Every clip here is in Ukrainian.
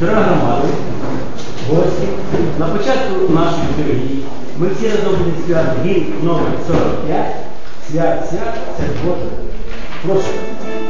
Дорога громада, гості, на початку нашої літургії ми всі разом будемо свят гімн номер 45 Свят, свят, це Боже. Прошу.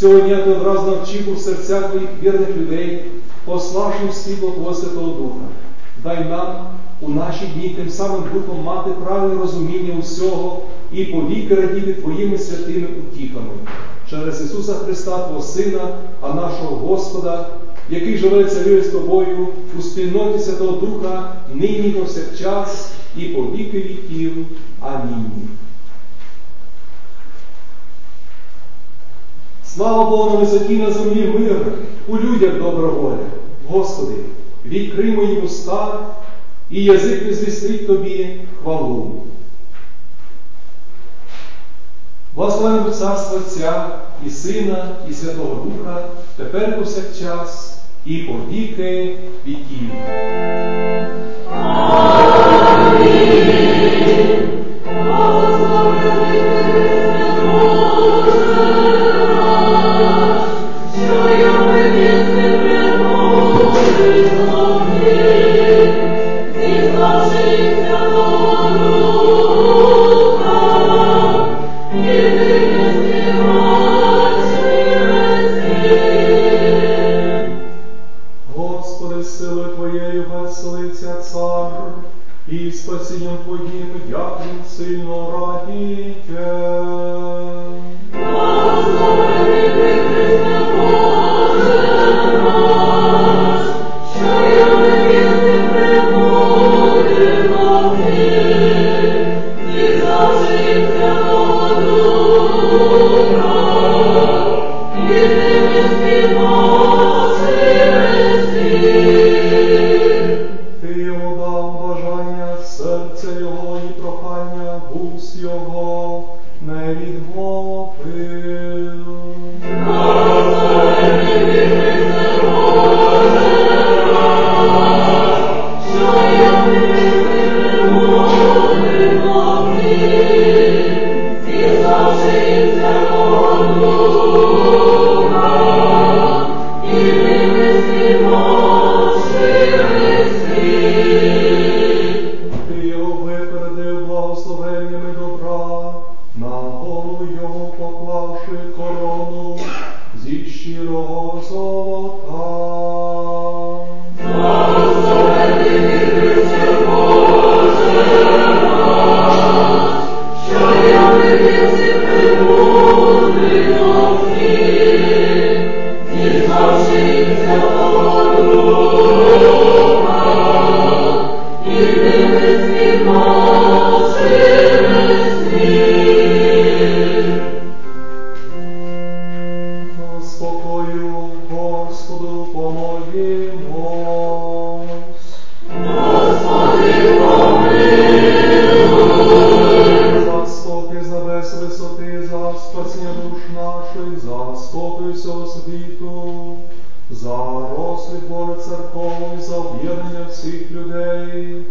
Цього дня ти одразу навчив у серця твоїх вірних людей, пославши світло Твого Святого Духа. Дай нам у наші дні тим самим Духом мати правильне розуміння усього і повіки радіти Твоїми святими утіхами через Ісуса Христа, Твого Сина, а нашого Господа, який живе царює з тобою у спільноті Святого Духа, нині повсякчас і по віки віків. Амінь. Слава Богу на висоті на землі мир, у людях добра воля. Господи, відкрий мої уста, і язик не звістить Тобі хвалу. Благословенне буде Царство Отця і Сина, і Святого Духа, тепер повсякчас, і по віки віків. Господи, и спасением Твоим ядрен сильно радите. Благослови Ты, не вірте прибуде Ти, і завжди душ наших, за спокій всього світу, за розквіт Божих церковний, за об'єднання всіх людей,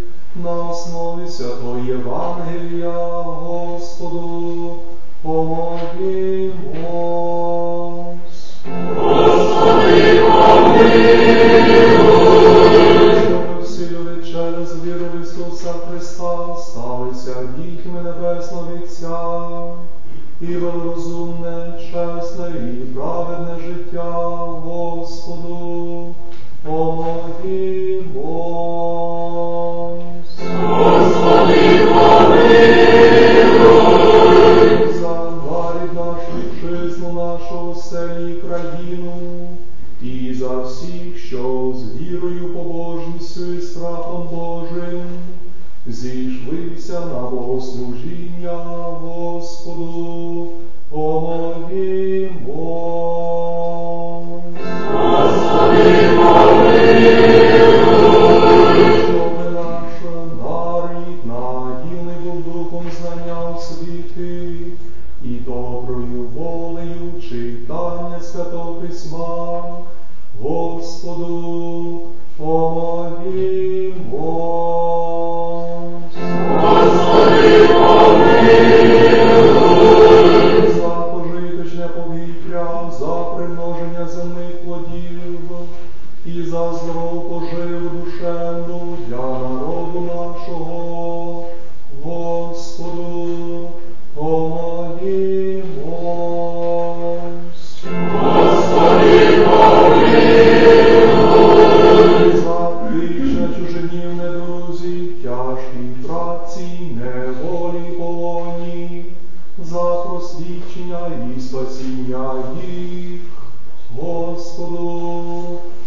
на основі святого Євангелія, Господу, помолімось. Щоб всі люди через віру в Ісуса Христа сталися дітьми Небесного Вітця і велорозумне, чесне і праведне життя Господу. Помогімось. За нарід наш вітчизну нашу селі країну, і за всіх, що з вірою, побожністю і страхом Божим зійшлися на богослужіння Господу, помолімось. Щоби наш нарід надільний був духом знання освіти і доброю волею читання святого письма, Господу помолімось. Здорову поживу душевну для народу нашого, Господу, помолімось. За вічне чужинів недрузі, тяжкій праці, неволі полоні, за просвідчення і спасіння їх, Господу,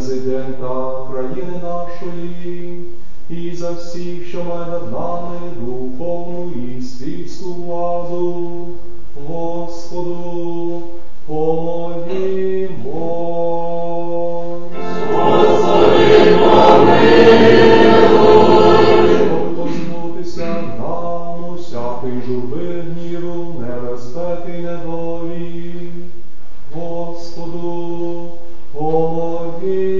президента країни нашої і за всіх, що має над нами духовну і світську владу, Господу, помолімось. Щоб позбутися нам усякої журби, гніву, небезпеки, недолі. Господу, помолімось.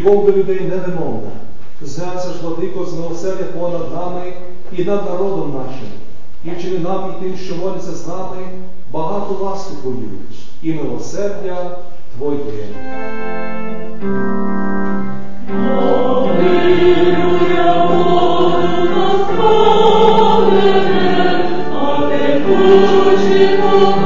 Любов до людей невимовна. Зглянься ж, владико, з милосердя понад нами і над народом нашим, і вчини нам і тим, що моляться з нами, багату ласку Твою і милосердя Твоє. Бо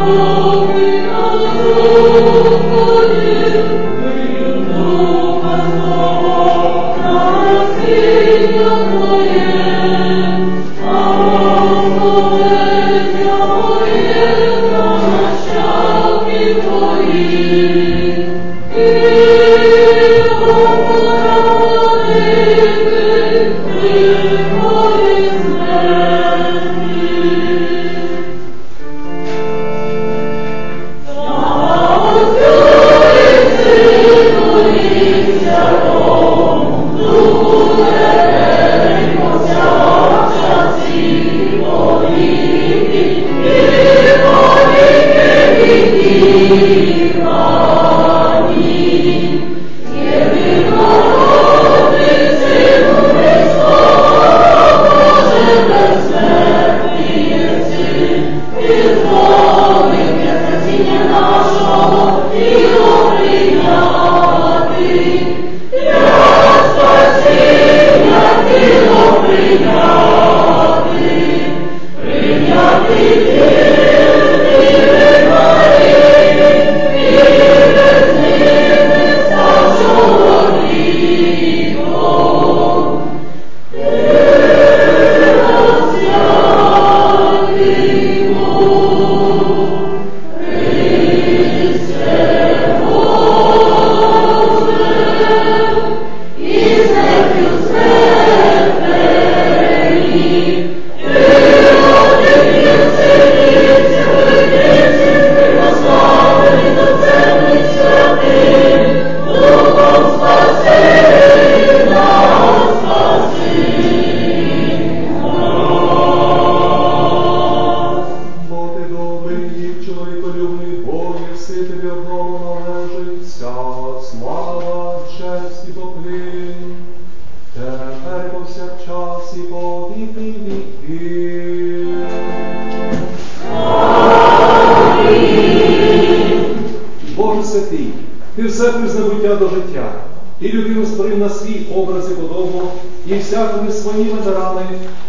всякими своїми дарами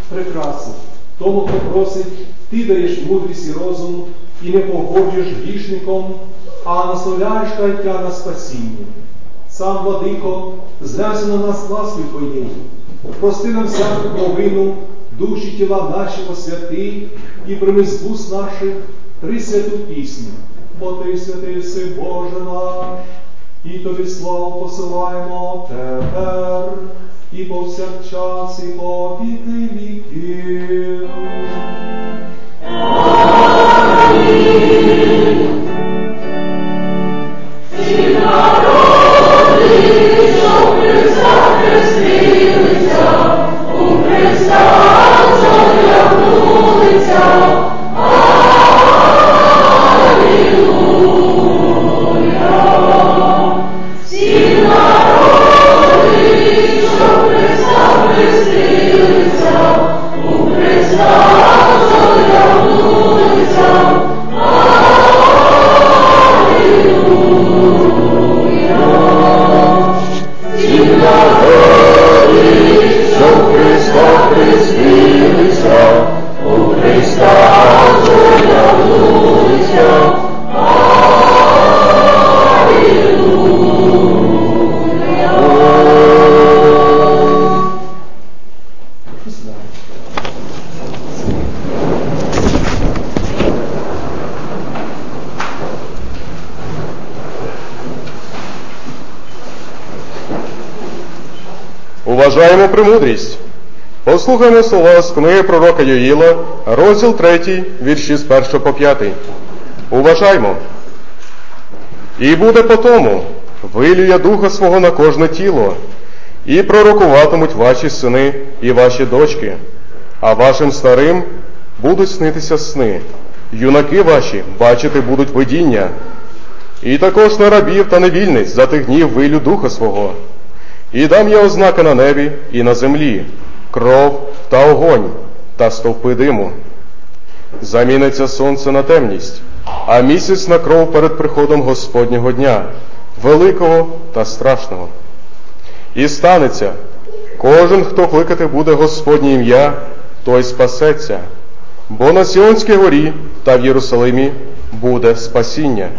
прикрасив. Тому, хто просить, ти даєш мудрість і розум, і не погоджуєш грішником, а наставляєш каяття на спасіння. Сам, владико, зглянься на нас ласкою Твоєю, прости нам всяку провину, душі тіла наші освяти, і прийми з наших три святу пісню. Бо ти святий си Боже наш, і тобі славу посилаємо тепер, і повсякчас, і по віки віків. Щоб Уважаємо премудрість. Послухаймо слова з книги пророка Йоїла, розділ 3, вірші з 1 по 5. Уважаймо. І буде по тому, вилює духа свого на кожне тіло, і пророкуватимуть ваші сини і ваші дочки, а вашим старим будуть снитися сни, юнаки ваші бачити будуть видіння, і також на рабів та невільниць за тих днів вилю духа свого. І дам я ознаки на небі і на землі, кров та огонь та стовпи диму. Заміниться сонце на темність, а місяць на кров перед приходом Господнього дня, великого та страшного. І станеться, кожен, хто кликати буде Господнє ім'я, той спасеться, бо на Сіонській горі та в Єрусалимі буде спасіння,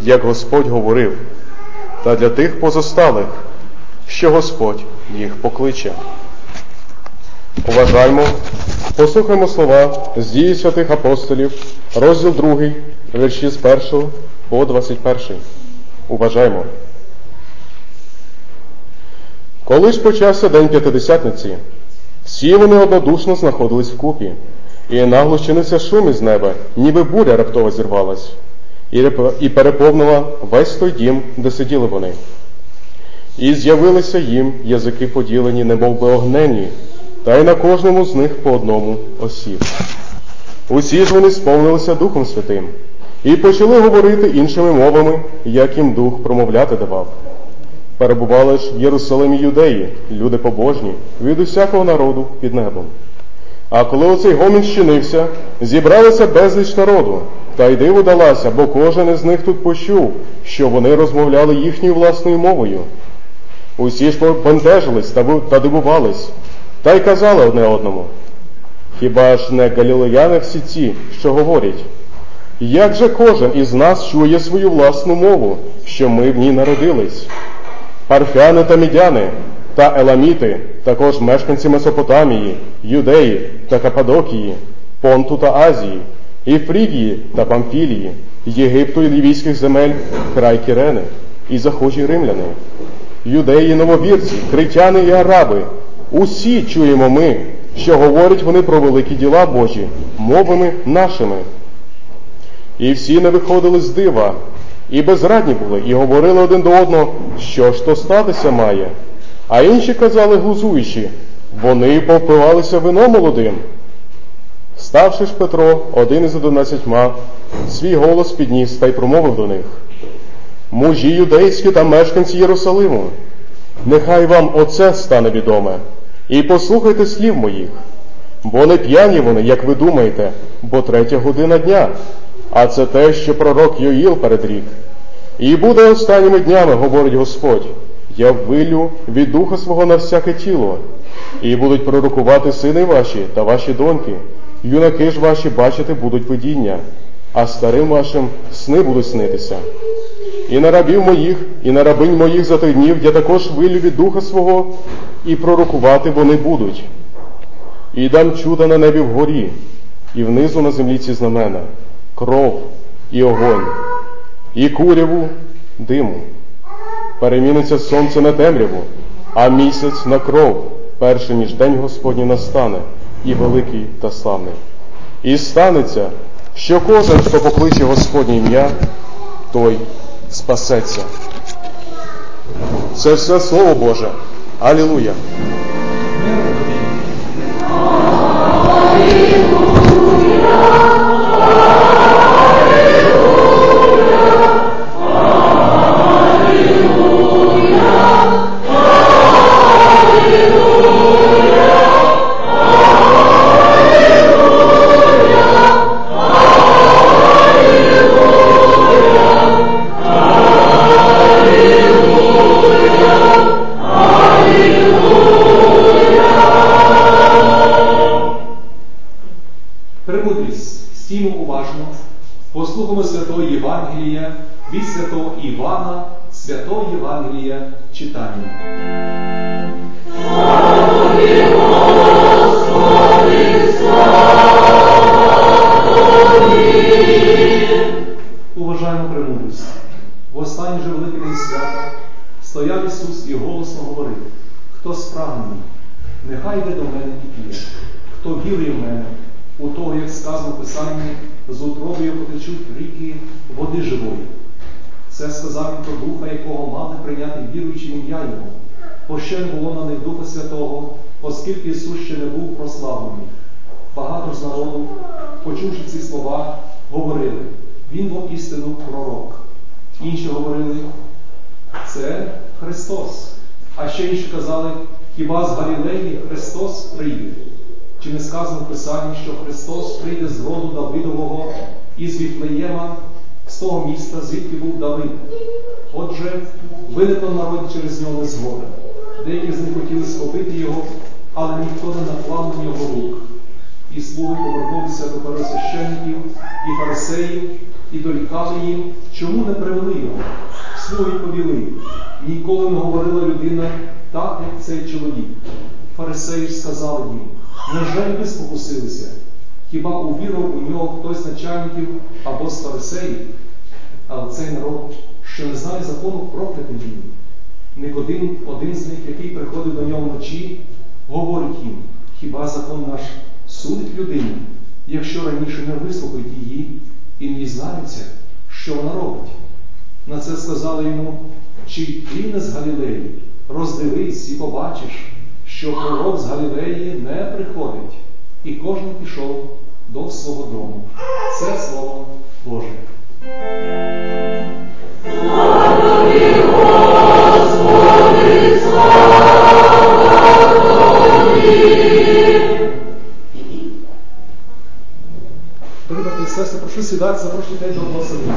як Господь говорив, та для тих позосталих, що Господь їх покличе. Уважаймо, послухаймо слова з дії святих апостолів, розділ 2, вірші з 1 по 21. Уважаймо. Коли ж почався день п'ятидесятниці, всі вони однодушно знаходились вкупі, і нагло шум із неба, ніби буря раптово зірвалась, і переповнила весь той дім, де сиділи вони. І з'явилися їм язики поділені, немов би огнені, та й на кожному з них по одному осів. Усі ж вони сповнилися Духом Святим і почали говорити іншими мовами, як їм дух промовляти давав. Перебували ж в Єрусалимі юдеї, люди побожні, від усякого народу під небом. А коли оцей гомін щинився, зібралося безліч народу, та й диво далася, бо кожен із них тут почув, що вони розмовляли їхньою власною мовою. Усі ж бентежились та дивувались, та й казали одне одному. Хіба ж не галілеяни всі ці, що говорять? Як же кожен із нас чує свою власну мову, що ми в ній народились? Парфяни та мідяни та еламіти, також мешканці Месопотамії, Юдеї та Кападокії, Понту та Азії, і та Памфілії, Єгипту і лівійських земель, край Кірени, і захожі римляни, юдеї, нововірці, критяни і араби. Усі чуємо ми, що говорять вони про великі діла Божі, мовами нашими. І всі не виходили з дива, і безрадні були, і говорили один до одного, що ж то статися має. А інші казали глузуючи, вони повпивалися вином молодим. Ставши ж Петро, один із одинадцятьма, свій голос підніс та й промовив до них. Мужі юдейські та мешканці Єрусалиму, нехай вам оце стане відоме, і послухайте слів моїх, бо не п'яні вони, як ви думаєте, бо третя година дня, а це те, що пророк Йоїл передрік. І буде останніми днями, говорить Господь, я вилю від духа свого на всяке тіло, і будуть пророкувати сини ваші та ваші доньки, юнаки ж ваші бачити будуть видіння, а старим вашим сни будуть снитися. І на рабів моїх, і на рабинь моїх за тих днів я також вилю від духа свого, і пророкувати вони будуть. І дам чуда на небі вгорі, і внизу на землі ці знамена, кров і огонь, і куряву диму. Переміниться сонце на темряву, а місяць на кров, перше ніж день Господній настане, і великий та славний. І станеться, що кожен, хто покличе Господнє ім'я, той спасеться. Це все Слово Боже. Алілуя! Нехай йде до мене і п'є, хто вірує в мене, у того, як сказано в Писанні, з утробою потечуть ріки води живої. Це сказав він про Духа, якого мали прийняти віруючи в ім'я Його, бо ще не було на них Духа Святого, оскільки Ісус ще не був прославлений. Багато з народу, почувши ці слова, говорили, Він бо істину пророк. Інші говорили, це Христос. А ще інші казали, хіба з Галілеї Христос прийде? Чи не сказано в Писанні, що Христос прийде з роду Давидового із Віфлеєма, з того міста, звідки був Давид? Отже, виникла народ через нього незгода. Деякі з них хотіли схопити його, але ніхто не наклав на нього рук. І слуги повернулися до пересвященників і фарисеїв і дорікали їм, чому не привели його. Слуги повіли. Ніколи не говорила людина так, як цей чоловік. Фарисеї ж сказали їм, невже й ви спокусилися? Хіба увірував у нього хтось з начальників або з фарисеїв? Але цей народ, що не знає закону, проклятий він. Никодим, один з них, який приходив до нього вночі, говорить їм, хіба закон наш судить людину, якщо раніше не вислухають її і не дізнаються, що вона робить? На це сказали йому, чи ти не з Галілеї, роздивись і побачиш, що пророк з Галілеї не приходить, і кожен пішов до свого дому. Це слово Боже. Дорогі брати і сестри, прошу сідати, запрошуйте до благословення.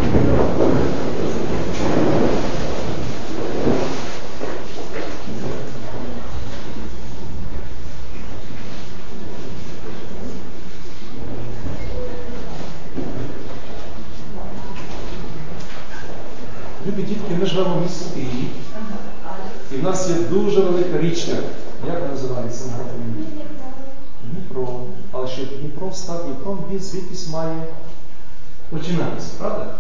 Любі дітки, ми живемо в місті і в нас є дуже велика річка. Як вона називається на графіні? Дніпро. Але став Дніпром, він звідкись має починатися, правда?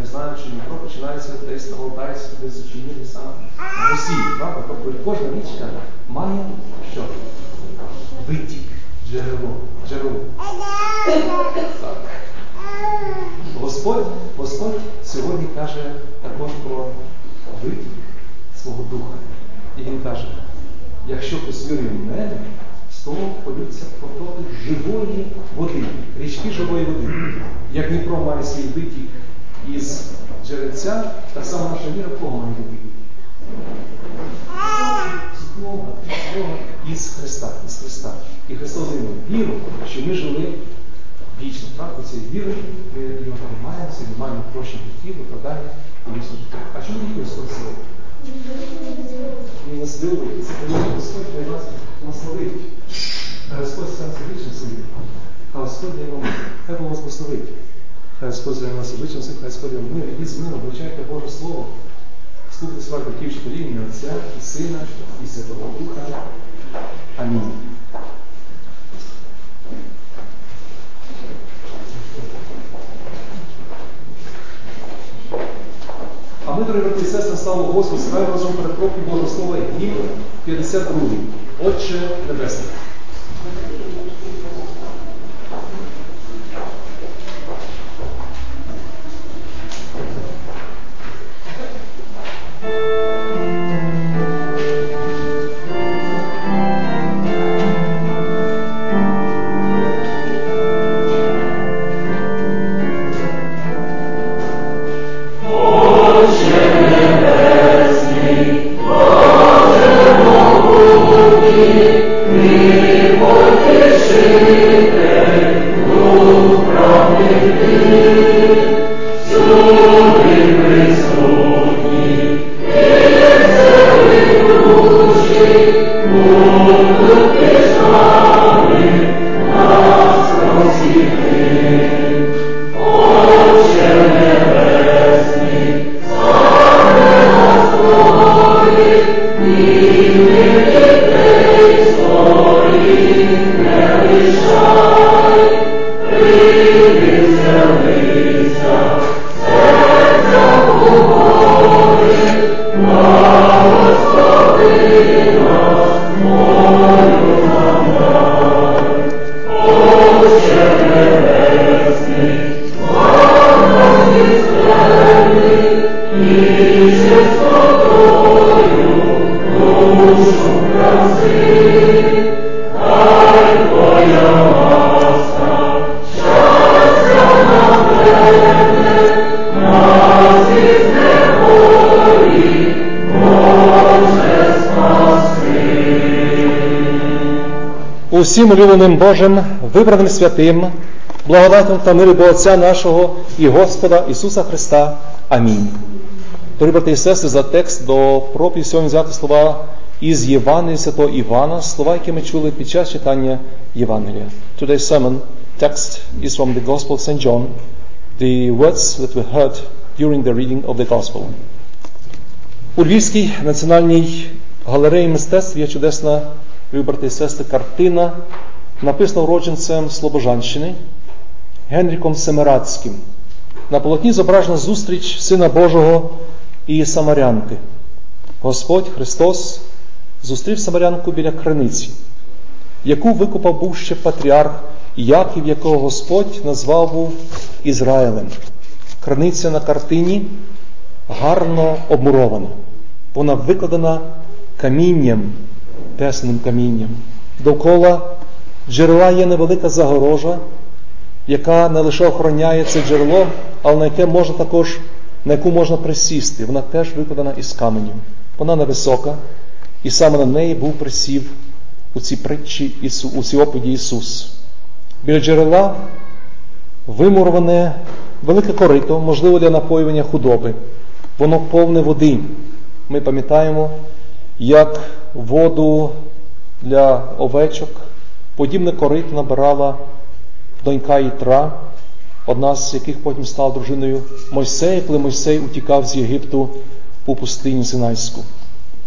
Я знаю, що Дніпро починається десь на Валтайську, десь Чернігові саме в Росії, правда? Тобто кожна річка має що? Витік, джерело. джерело. Господь, Господь сьогодні каже також про витік свого духа. І Він каже, якщо в мене, того полються потоки живої води, річки живої води. Як Дніпро має свій витік із джерельця, так само наша віра в кого має витік? З Бога, з Бога із Христа, із Христа. І Христос нам віру, що ми жили вічно. Правда, цією вірою ми його ми маємо прощення гріхів, випадання і вічне життя. А чому ніхто спросив? Він нас любить, Господь хай нас благословить. Господь серце вічне собі. Хай Господь дає вам мир. Хай Бог вас благословить. Хай Господь дає нас вічне собі, хай Господь вам мир. Ідіть з миром, вивчайте Боже Слово. Слухайте своїх батьків вчителів, Отця і Сина, і Святого Духа. Амінь. А ми, дорогі брати і сестри, слава Господу, співаємо разом перед кроки Божого Слова гімн 52. Отче Небесний. thank із усім улюбленим Божим, вибраним святим, благодатним та мирі Бога Отця нашого і Господа Ісуса Христа. Амінь. Дорогі брати і сестри, за текст до проповіді сьогодні взяти слова із Євангелія Святого Івана, слова, які ми чули під час читання Євангелія. Today's sermon text is from the Gospel of St. John, the words that we heard during the reading of the Gospel. У Львівській національній галереї мистецтв є чудесна, любі брати і сестри, картина, написана уродженцем Слобожанщини Генріком Семирадським. На полотні зображена зустріч Сина Божого і Самарянки. Господь Христос зустрів Самарянку біля криниці, яку викопав був ще патріарх Яків, якого Господь назвав був Ізраїлем. Криниця на картині гарно обмурована. Вона викладена камінням, тесним камінням. Довкола джерела є невелика загорожа, яка не лише охороняє це джерело, але на яке можна також, на яку можна присісти. Вона теж викладена із каменю. Вона невисока, і саме на неї був присів у цій притчі, у цій оповіді Ісус. Біля джерела вимурване велике корито, можливо, для напоювання худоби. Воно повне води. Ми пам'ятаємо, як воду для овечок, подібне корито набирала донька Ітра, одна з яких потім стала дружиною Мойсея, коли Мойсей утікав з Єгипту у пустині Синайську.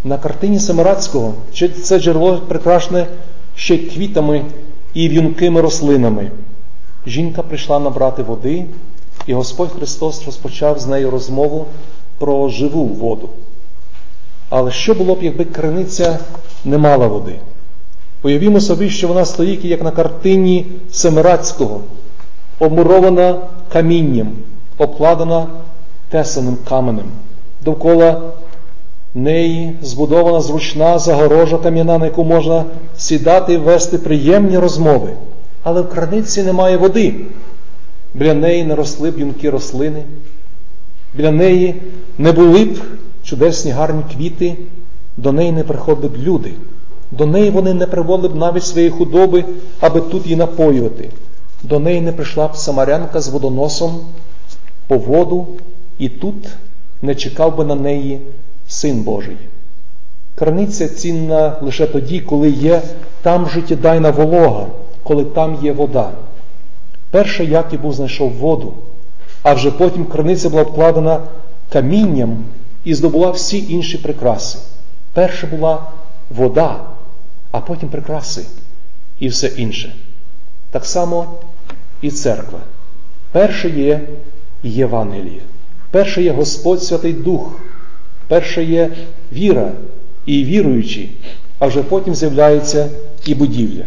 На картині Семирадського це джерело прикрашене ще квітами і в'юнкими рослинами. Жінка прийшла набрати води, і Господь Христос розпочав з нею розмову про живу воду. Але що було б, якби криниця не мала води? Уявімо собі, що вона стоїть, як на картині Семирадського, обмурована камінням, обкладена тесаним каменем. Довкола неї збудована зручна загорожа кам'яна, на яку можна сідати і вести приємні розмови. Але в краниці немає води. Біля неї не росли б юнки рослини, біля неї не були б чудесні гарні квіти, до неї не приходили б люди. До неї вони не приводили б навіть своєї худоби, аби тут її напоювати. До неї не прийшла б самарянка з водоносом по воду, і тут не чекав би на неї Син Божий. Краниця цінна лише тоді, коли є там життєдайна волога, коли там є вода. Перший Яків був знайшов воду, а вже потім краниця була обкладена камінням і здобула всі інші прикраси. Перша була вода, а потім прикраси і все інше. Так само і церква. Перше є Євангеліє, перше є Господь Святий Дух, перше є віра і віруючі, а вже потім з'являється і будівля.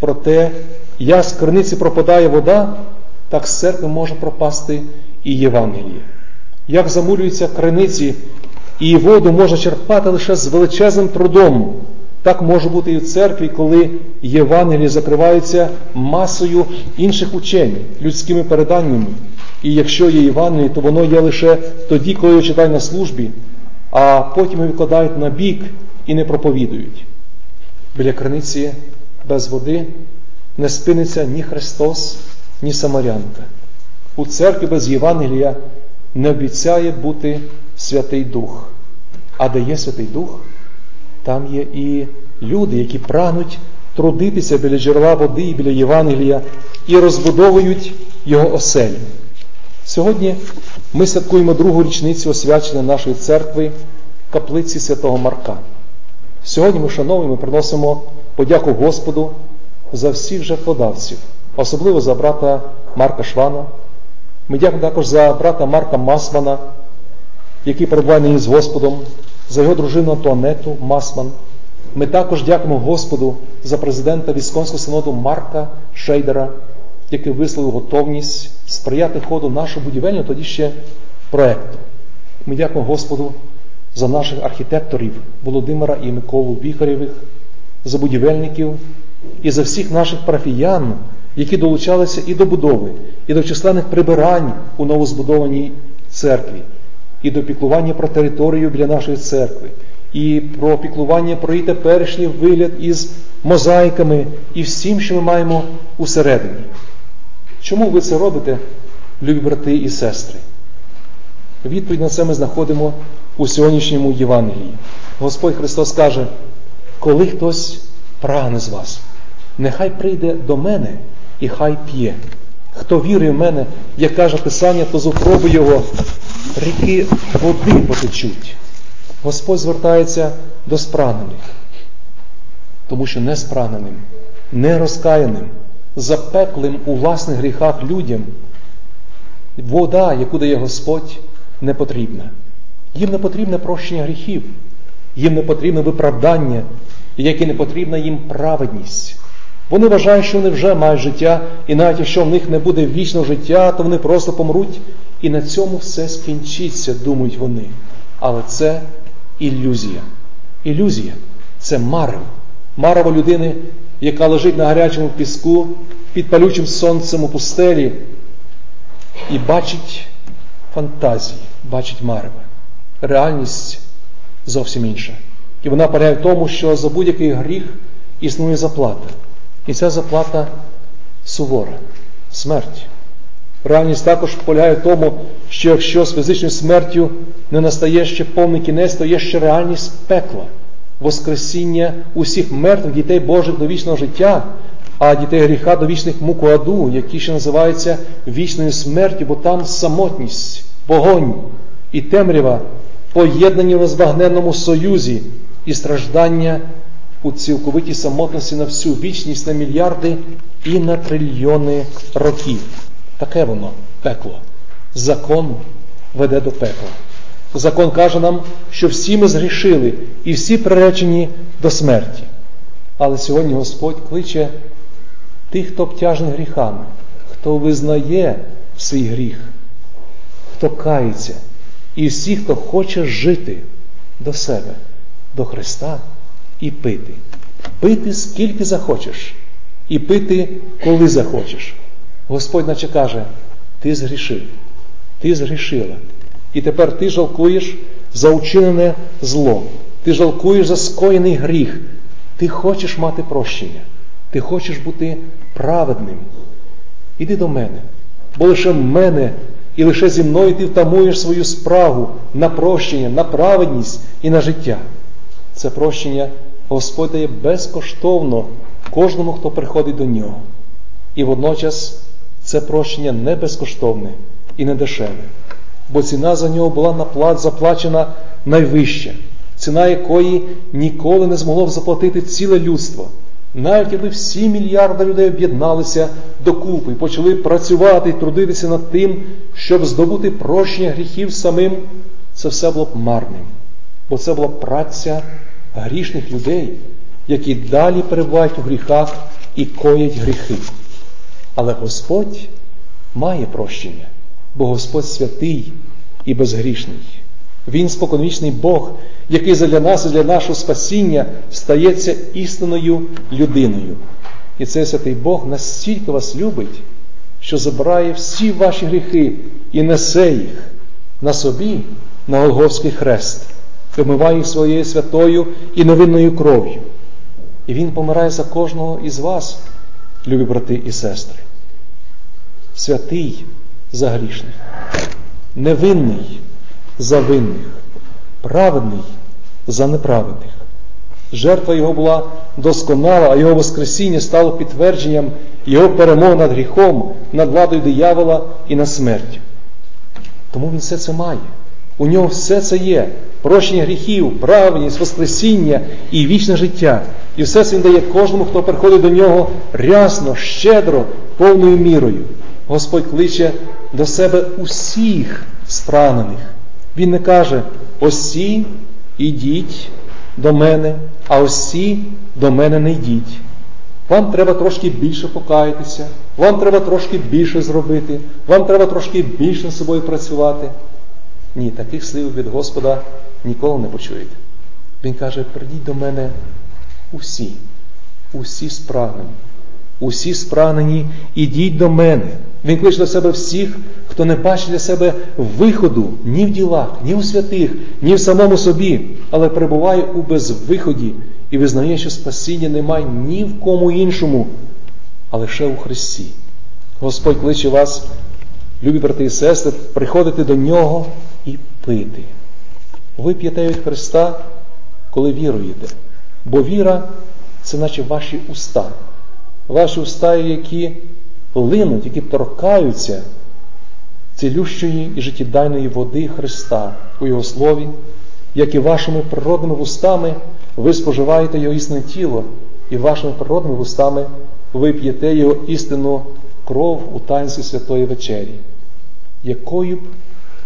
Проте, як з криниці пропадає вода, так з церкви може пропасти і Євангеліє. Як замулюються криниці, і воду можна черпати лише з величезним трудом. Так може бути і в церкві, коли Євангелії закриваються масою інших учень, людськими переданнями. І якщо є Євангеліє, то воно є лише тоді, коли його читають на службі, а потім його викладають на бік і не проповідують. Біля криниці без води не спиниться ні Христос, ні Самарянка. У церкві без Євангелія не обіцяє бути Святий Дух. А де є Святий Дух, там є і люди, які прагнуть трудитися біля джерела води і біля Євангелія і розбудовують його оселю. Сьогодні ми святкуємо другу річницю освячення нашої церкви каплиці Святого Марка. Сьогодні ми шановуємо, приносимо подяку Господу за всіх жертводавців, особливо за брата Марка Швана. Ми дякуємо також за брата Марка Масмана, який перебуває нині з Господом, за його дружину Антуанету Масман. Ми також дякуємо Господу за президента Вісконського синоду Марка Шейдера, який висловив готовність сприяти ходу нашого будівельного тоді ще проекту. Ми дякуємо Господу за наших архітекторів Володимира і Миколу Віхарєвих, за будівельників і за всіх наших парафіян, які долучалися і до будови, і до численних прибирань у новозбудованій церкві, і до піклування про територію біля нашої церкви, і про піклування про і теперішній вигляд із мозаїками і всім, що ми маємо усередині. Чому ви це робите, любі брати і сестри? Відповідь на це ми знаходимо у сьогоднішньому Євангелії. Господь Христос каже, коли хтось прагне з вас, нехай прийде до мене і хай п'є. Хто вірує в мене, як каже Писання, то з утроби його ріки води потечуть. Господь звертається до спрагнених, тому що не спрагненим, не розкаяним, запеклим у власних гріхах людям, вода, яку дає Господь, не потрібна. Їм не потрібне прощення гріхів, їм не потрібне виправдання, як і не потрібна їм праведність. Вони вважають, що вони вже мають життя, і навіть якщо в них не буде вічного життя, то вони просто помруть, і на цьому все скінчиться, думають вони. Але це ілюзія. Ілюзія це марево. Марево людини, яка лежить на гарячому піску під палючим сонцем у пустелі і бачить фантазії, бачить марево. Реальність зовсім інша. І вона полягає в тому, що за будь-який гріх існує заплата. І ця заплата сувора, смерть. Реальність також полягає в тому, що якщо з фізичною смертю не настає ще повний кінець, то є ще реальність пекла, Воскресіння усіх мертвих дітей Божих до вічного життя, а дітей гріха до вічних муку аду, які ще називаються вічною смертю, бо там самотність, вогонь і темрява поєднані в незбагненному союзі і страждання у цілковитій самотності на всю вічність на мільярди і на трильйони років. Таке воно пекло. Закон веде до пекла. Закон каже нам, що всі ми згрішили і всі приречені до смерті. Але сьогодні Господь кличе тих, хто обтяжений гріхами, хто визнає свій гріх, хто кається, і всі, хто хоче жити до себе, до Христа і пити. Пити скільки захочеш, і пити, коли захочеш. Господь наче каже, ти згрішив, ти згрішила. І тепер ти жалкуєш за учинене зло, ти жалкуєш за скоєний гріх, ти хочеш мати прощення, ти хочеш бути праведним. Іди до мене, бо лише в мене і лише зі мною ти втамуєш свою справу на прощення, на праведність і на життя. Це прощення Господь дає безкоштовно кожному, хто приходить до нього. І водночас це прощення не безкоштовне і не дешеве, бо ціна за нього була наплат заплачена найвища, ціна якої ніколи не змогло б заплатити ціле людство. Навіть якби всі мільярди людей об'єдналися докупи і почали працювати і трудитися над тим, щоб здобути прощення гріхів самим, це все було б марним. Бо це була праця грішних людей, які далі перебувають у гріхах і коять гріхи. Але Господь має прощення, бо Господь святий і безгрішний. Він споконвічний Бог, який для нас і для нашого спасіння стається істинною людиною. І цей святий Бог настільки вас любить, що забирає всі ваші гріхи і несе їх на собі на Голговський хрест, вимиває їх своєю святою і невинною кров'ю. І Він помирає за кожного із вас, любі брати і сестри. Святий за грішних, невинний за винних, праведний за неправедних. Жертва його була досконала, а його Воскресіння стало підтвердженням його перемоги над гріхом, над владою диявола і над смертю. Тому він все це має. У нього все це є. Прощення гріхів, праведність, Воскресіння і вічне життя. І все це він дає кожному, хто приходить до нього рясно, щедро, повною мірою. Господь кличе до себе усіх спранених. Він не каже, осі ідіть до мене, а осі до мене не йдіть. Вам треба трошки більше покаятися, вам треба трошки більше зробити, вам треба трошки більше з собою працювати. Ні, таких слів від Господа ніколи не почуєте. Він каже, прийдіть до мене усі, усі спрагнені, усі спранені, ідіть до мене. Він кличе до себе всіх, хто не бачить для себе виходу ні в ділах, ні у святих, ні в самому собі, але перебуває у безвиході і визнає, що спасіння немає ні в кому іншому, а лише у Христі. Господь кличе вас, любі брати і сестри, приходити до Нього і пити. Ви п'єте від Христа, коли віруєте, бо віра це наче ваші уста, ваші уста, які линуть, які торкаються цілющої і життєдайної води Христа у Його слові, як і вашими природними вустами ви споживаєте Його істинне тіло, і вашими природними вустами ви п'єте Його істинну кров у таїнстві Святої Вечері, якою б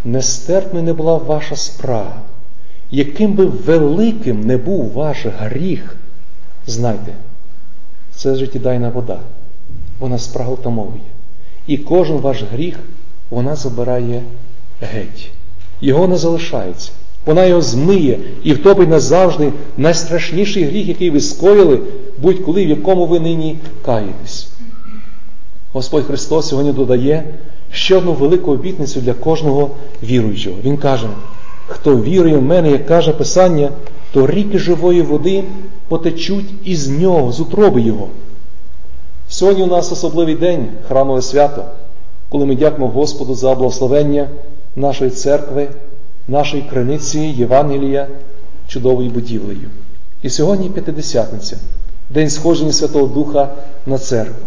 нестерпною не була ваша спрага, яким би великим не був ваш гріх, знайте, це життєдайна вода, вона спрагу тамовує. І кожен ваш гріх вона забирає геть. Його не залишається. Вона його змиє і втопить назавжди найстрашніший гріх, який ви скоїли, будь-коли, в якому ви нині каєтесь. Господь Христос сьогодні додає ще одну велику обітницю для кожного віруючого. Він каже, хто вірує в мене, як каже Писання, то ріки живої води потечуть із нього, з утроби Його. Сьогодні у нас особливий день, храмове свято, коли ми дякуємо Господу за благословення нашої церкви, нашої криниці Євангелія чудовою будівлею. І сьогодні П'ятидесятниця, День сходження Святого Духа на церкву.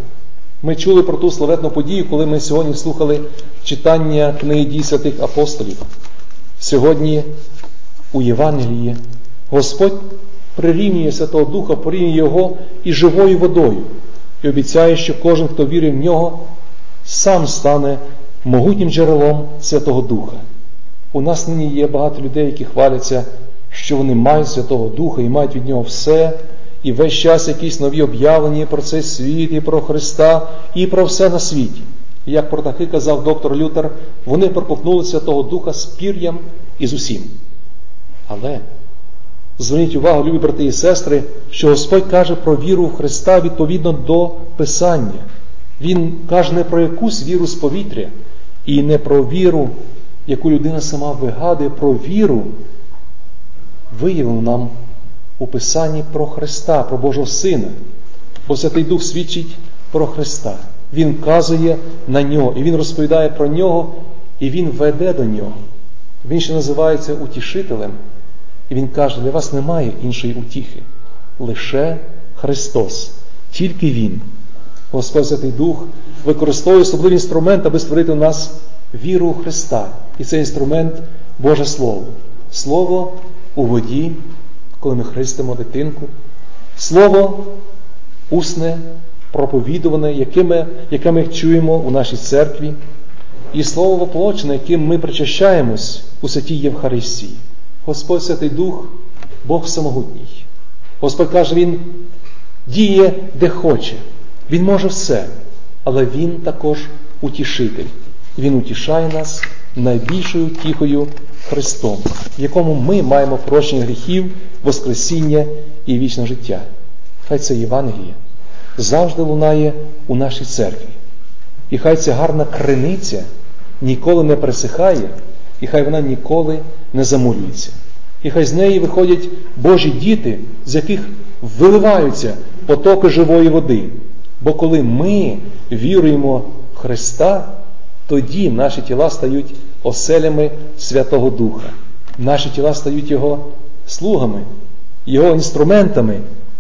Ми чули про ту славетну подію, коли ми сьогодні слухали читання книги дій святих апостолів. Сьогодні у Євангелії Господь прирівнює Святого Духа, порівнює Його і живою водою і обіцяє, що кожен, хто вірить в нього, сам стане могутнім джерелом Святого Духа. У нас нині є багато людей, які хваляться, що вони мають Святого Духа і мають від нього все, і весь час якісь нові об'явлення про цей світ, і про Христа, і про все на світі. Як про таки казав доктор Лютер, вони проковтнули Святого Духа з пір'ям і з усім. Але зверніть увагу, любі брати і сестри, що Господь каже про віру в Христа відповідно до Писання. Він каже не про якусь віру з повітря, і не про віру, яку людина сама вигадує, про віру, виявлену нам у Писанні про Христа, про Божого Сина. Бо Святий Дух свідчить про Христа. Він вказує на нього, і Він розповідає про нього, і Він веде до нього. Він ще називається утішителем. І Він каже, для вас немає іншої утіхи. Лише Христос, тільки Він. Господь Святий Дух використовує особливий інструмент, аби створити у нас віру у Христа. І цей інструмент Боже Слово. Слово у воді, коли ми хрестимо дитинку. Слово усне, проповідуване, яке ми, яке ми чуємо у нашій церкві. І слово воплочене, яким ми причащаємось у святій Євхаристії. Господь Святий Дух, Бог самогутній. Господь каже, Він діє де хоче. Він може все, але Він також утішитель. Він утішає нас найбільшою тіхою Христом, в якому ми маємо прощення гріхів, Воскресіння і вічне життя. Хай це Євангеліє завжди лунає у нашій церкві. І хай ця гарна криниця ніколи не присихає, і хай вона ніколи не замурюється. І хай з неї виходять Божі діти, з яких виливаються потоки живої води. Бо коли ми віруємо в Христа, тоді наші тіла стають оселями Святого Духа. Наші тіла стають Його слугами, Його інструментами,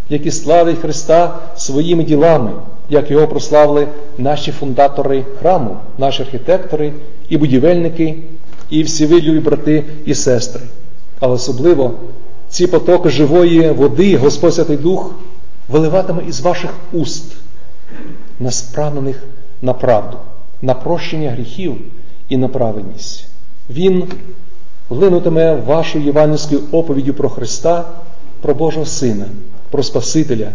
які славлять Христа своїми ділами, як його прославили наші фундатори храму, наші архітектори і будівельники, і всі ви, брати і сестри. Але особливо ці потоки живої води, Господь Святий Дух, виливатиме із ваших уст, насправлених на правду, на прощення гріхів і на праведність. Він линутиме вашою євангельською оповіддю про Христа, про Божого Сина, про Спасителя,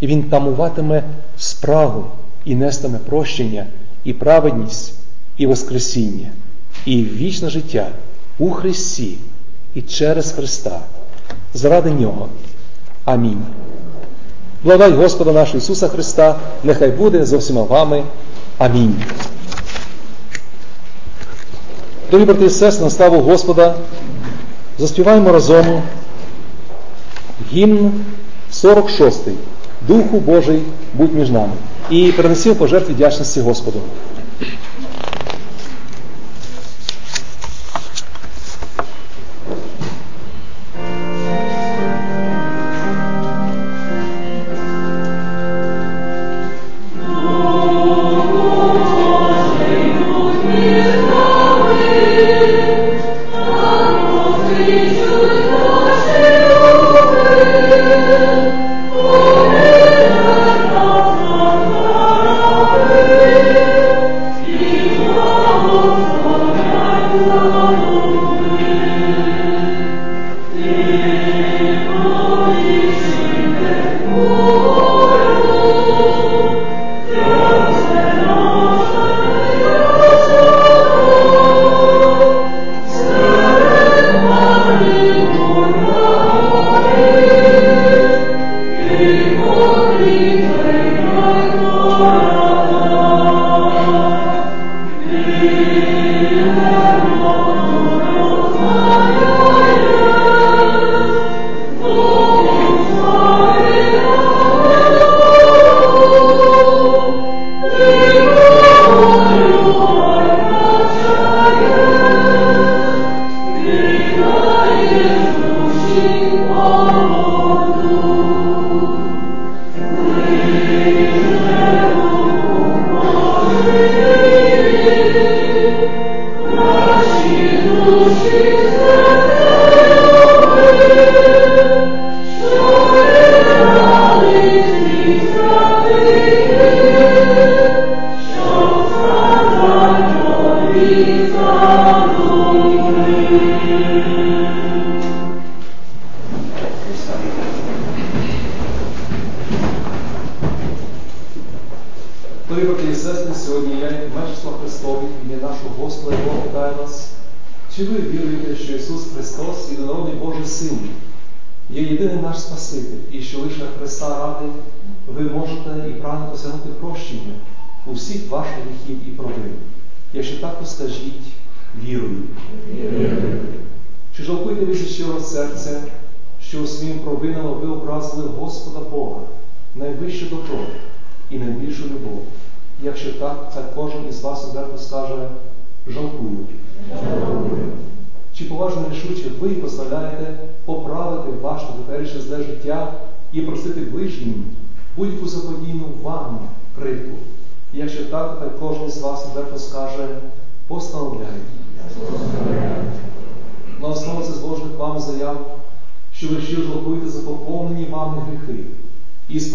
і Він тамуватиме спрагу і нестиме прощення, і праведність, і Воскресіння, і вічне життя у Христі і через Христа. Заради Нього. Амінь. Благодать Господа нашого Ісуса Христа, нехай буде з усіма вами. Амінь. Дорогі брати і сестри, на славу Господа, заспіваємо разом гімн 46. Духу Божий, будь між нами. І перенесімо пожертві вдячності Господу.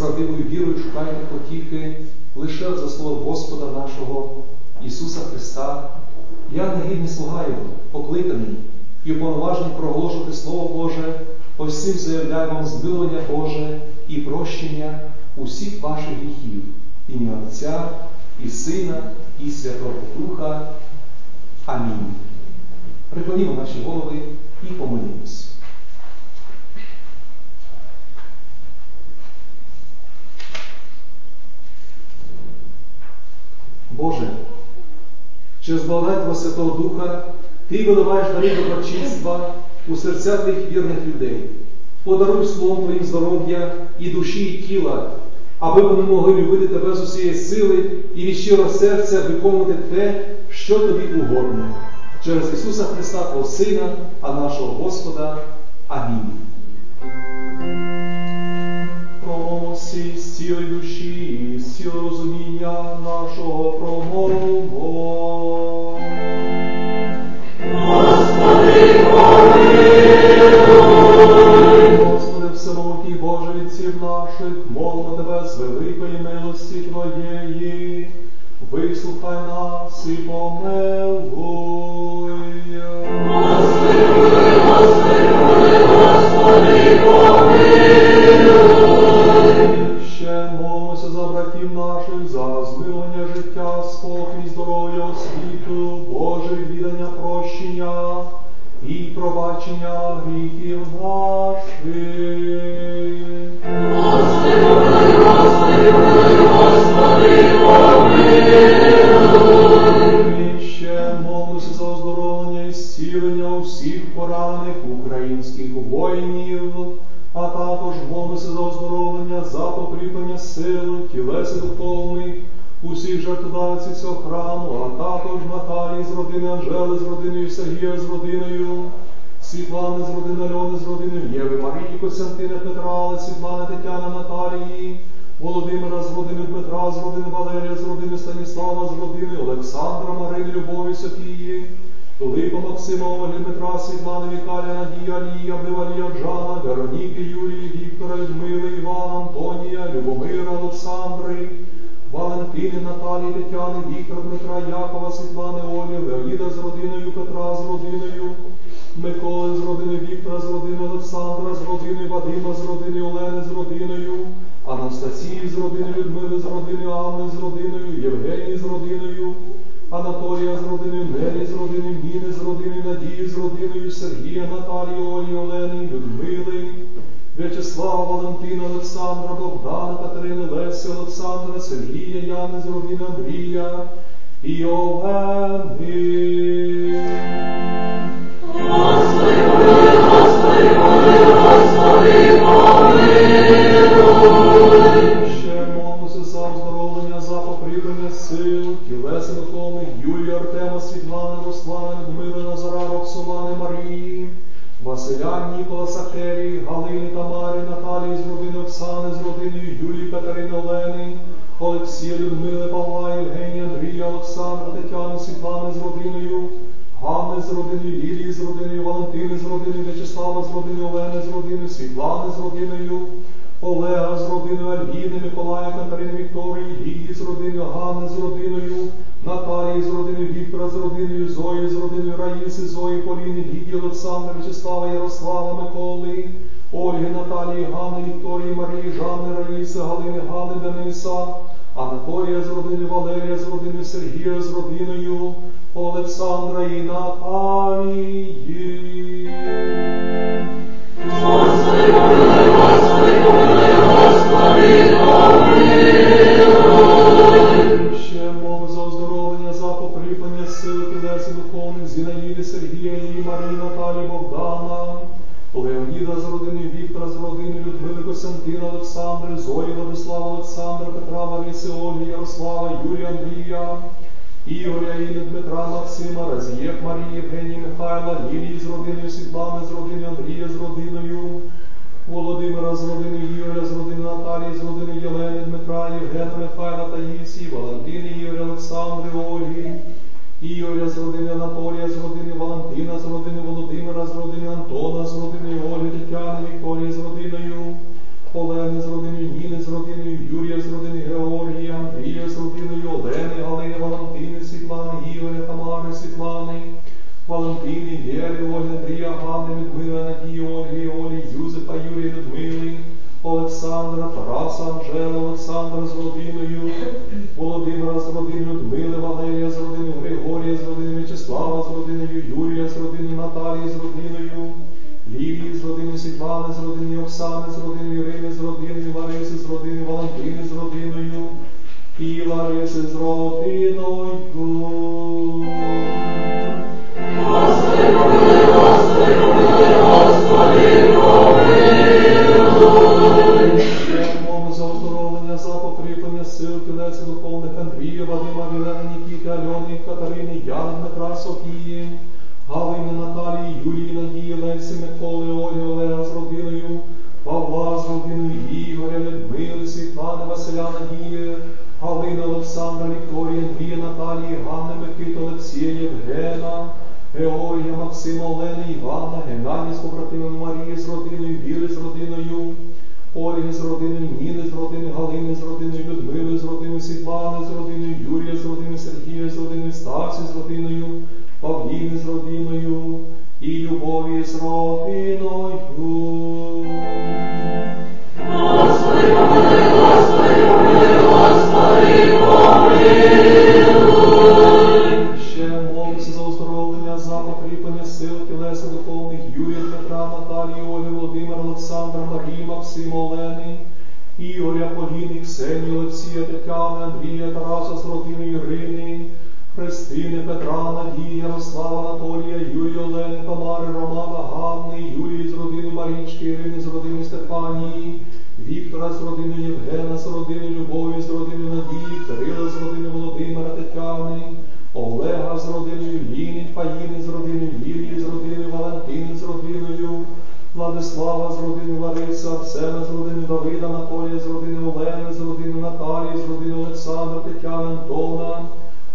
І правдивою вірою шукаєте потіхи лише за слово Господа нашого Ісуса Христа. Я негідний слуга Його, покликаний і уповноважений проголошувати Слово Боже, ось цим заявляю вам змилування Боже і прощення усіх ваших гріхів, ім'я Отця і Сина, і Святого Духа. Амінь. Приклонімо наші голови і помолімось. Боже, через благодать Святого Духа Ти виливаєш дари доброчинства у серця Твоїх вірних людей. Подаруй словом Твоїм здоров'я і душі, і тіла, аби вони могли любити Тебе з усієї сили і від щирого серця виконувати те, що тобі угодно. Через Ісуса Христа, Твого Сина, а нашого Господа. Амінь. Промовці з цілої душі, з цілого розуміння нашого промовмо. Господи, всемогутній Боже, відців наших, молимо Тебе з великої милості Твоєї, вислухай нас і помилуй. Молимося за братів наших, за змилення життя, спокій, здоров'я освіту, Боже відання прощення і пробачення гріхів наших. Господи, Господи, Господи, помилуй. ще молимося за оздоровлення і зцілення усіх поранених українських воїнів за оздоровлення, за покріплення сили, тілес і духовних, усіх жертводавців цього храму, а також Наталії з родини Анжели, з родиною Сергія, з родиною, Світлани з родини Альони, з родиною Єви, Марії, Костянтина, Петра, Світлани, Тетяни, Наталії, Володимира з родини Дмитра, з родини Валерія, з родини Станіслава, з родини Олександра, Марини, Любові, Софії, Пилипа, Максима, Ольги, Дмитра, Світлани, Віталія, Надія, Алія, Бивалія, Джана, Вероніки, Юлії, Віктора, Людмили, Івана, Антонія, Любомира, Олександри, Валентини, Наталії, Тетяни, Віктора, Дмитра, Якова, Світлани, Олі, Леоніда з родиною, Петра з родиною, Миколи з родини Віктора, з родини Олександра, з родини Вадима, з родини Олени, з родиною, Анастасії з родини Людмили, з родини Анни, з родиною, Євгенії з родиною, Анатолія з родиною, Нелі з родиною, Ніни з родиною, Надії з родиною, Сергія, Наталії, Олі, Олени, Людмили, В'ячеслава, Валентина, Олександра, Богдана, Катерини, Лесі, Олександра, Сергія, Яни з родини Андрія і Олени. Ще молимося за оздоровлення, за покріплення сил, тілес і духовних, Артема, Світлани, Руслани, Людмили, Назара, Роксолани, Марії, Василя, Нікола, Сахерії, Галини, Тамарі, Наталії з родини Оксани, з родиною Юлії, Катерини, Олени, Олексія, Людмили, Павла, Євгенія, Андрія, Олександра, Тетяни, Світлани з родиною, Ганни з родиною, Лілії з родиною, Валентини з родиною, В'ячеслава з родиною, Олени з родиною, Світлани з родиною, Дениса, Анатолія з родини, Валерія з родини, Сергія з родиною, Олександра і Наталії. Ще мови за оздоровлення, за покріплення сили, тілес і духовних, Зінаїди, Сергія, і Марії, Наталі, Богдана, Леоніда з родини, Людмили, Костянтина, Олександри, Зої, Владислава, Олександра, Петра, Лариси, Ольги, Ярослава, Юрія, Андрія, Ігоря, Іни, Дмитра, Максима, Разієв, Марії, Євгенії, Михайла, Лілії з родиною, Світлани, з родиною, Андрія, з родиною, Володимира з родини Ігоря, з родини Наталії, з родини Єлени, Дмитра, Євгена, Михайла, Таїсії, Валентини, Ігоря, Олександри, Ольги, Ігоря з родини Анатолія, з родини Валентина, з родини Володимира, з родини Антона, з родини Ольги, Тетяни, Вікторії, з родиною Олени, з родиною Ніни, з родиною Юрія, з родини Георгія, Андрія, з родиною Олени, Галини, Валентини, Світлани, Ігоря, Тамари, Світлани, Валентини, Вєри, Ольги, Андрія, Ганни, Людмили, Надії, Ольги, Олі, Юзефа, Юрія, Людмили, Олександра, Тараса, Анжела, Олександра з родиною, Володимира з родиною Людмили, Валерія з родиною Григорія, з родиною В'ячеслава, з родиною Юрія, з родиною Наталії, з родиною Лілії, з родиною Світлани, з родиною Оксани, з родиною Ірини, з родиною Лариси, з родиною Валентини, з родиною і Лариси з родиною. Вілени, Альони, Катерини, Яни, Дмитра, Софії, Галини, Наталії, Юлії, Надії, Лесі, Миколи, Олі, Олега з родиною, Павла з родиною, Ігоря, Людмили, Світлани, Василя, Надії, Галини, Олександра, Вікторії, Андрія, Наталії, Ганни, Микита, Олексія, Євгена, Георгія, Максима, Олени, Івана, Геннадія з побратимом Марії з родиною, Віри з родиною, Ольги з родиною, Ніни з родиною, Галини з родиною, Людмили з родиною, Світлани з родиною, Сергія родиною, з родиною, Павліни з родиною і Любові з родиною. Ще молимося за оздоровлення, за покріплення сил, тілеса духовних Юрія, Петра, Наталії, Олі, Володимира, Олександра, Марії, Максима, Олени, Ігоря, Поліни, Ксенії, Олексія, Тетяни, Андрія, Тараса з родиною Ірини, Христини, Петра, Надії, Ярослава, Анатолія, Юрія, Олени, Тамари, Романа, Ганни, Юлії з родини Марічки, Ірини з родини Стефанії, родиною Євгена, з родиною Любові, з родиною Надії, Кирила з родиною Володимира, Тетяни, Олега з родиною Ліни, Фаїни з родиною Лілії, з родиною Валентини, з родиною Владислава, з родиною Лариси, Арсена, з родиною Давида, Анатолія, з родиною Олени, з родиною Наталії, з родиною Олександра, Тетяни, Антона,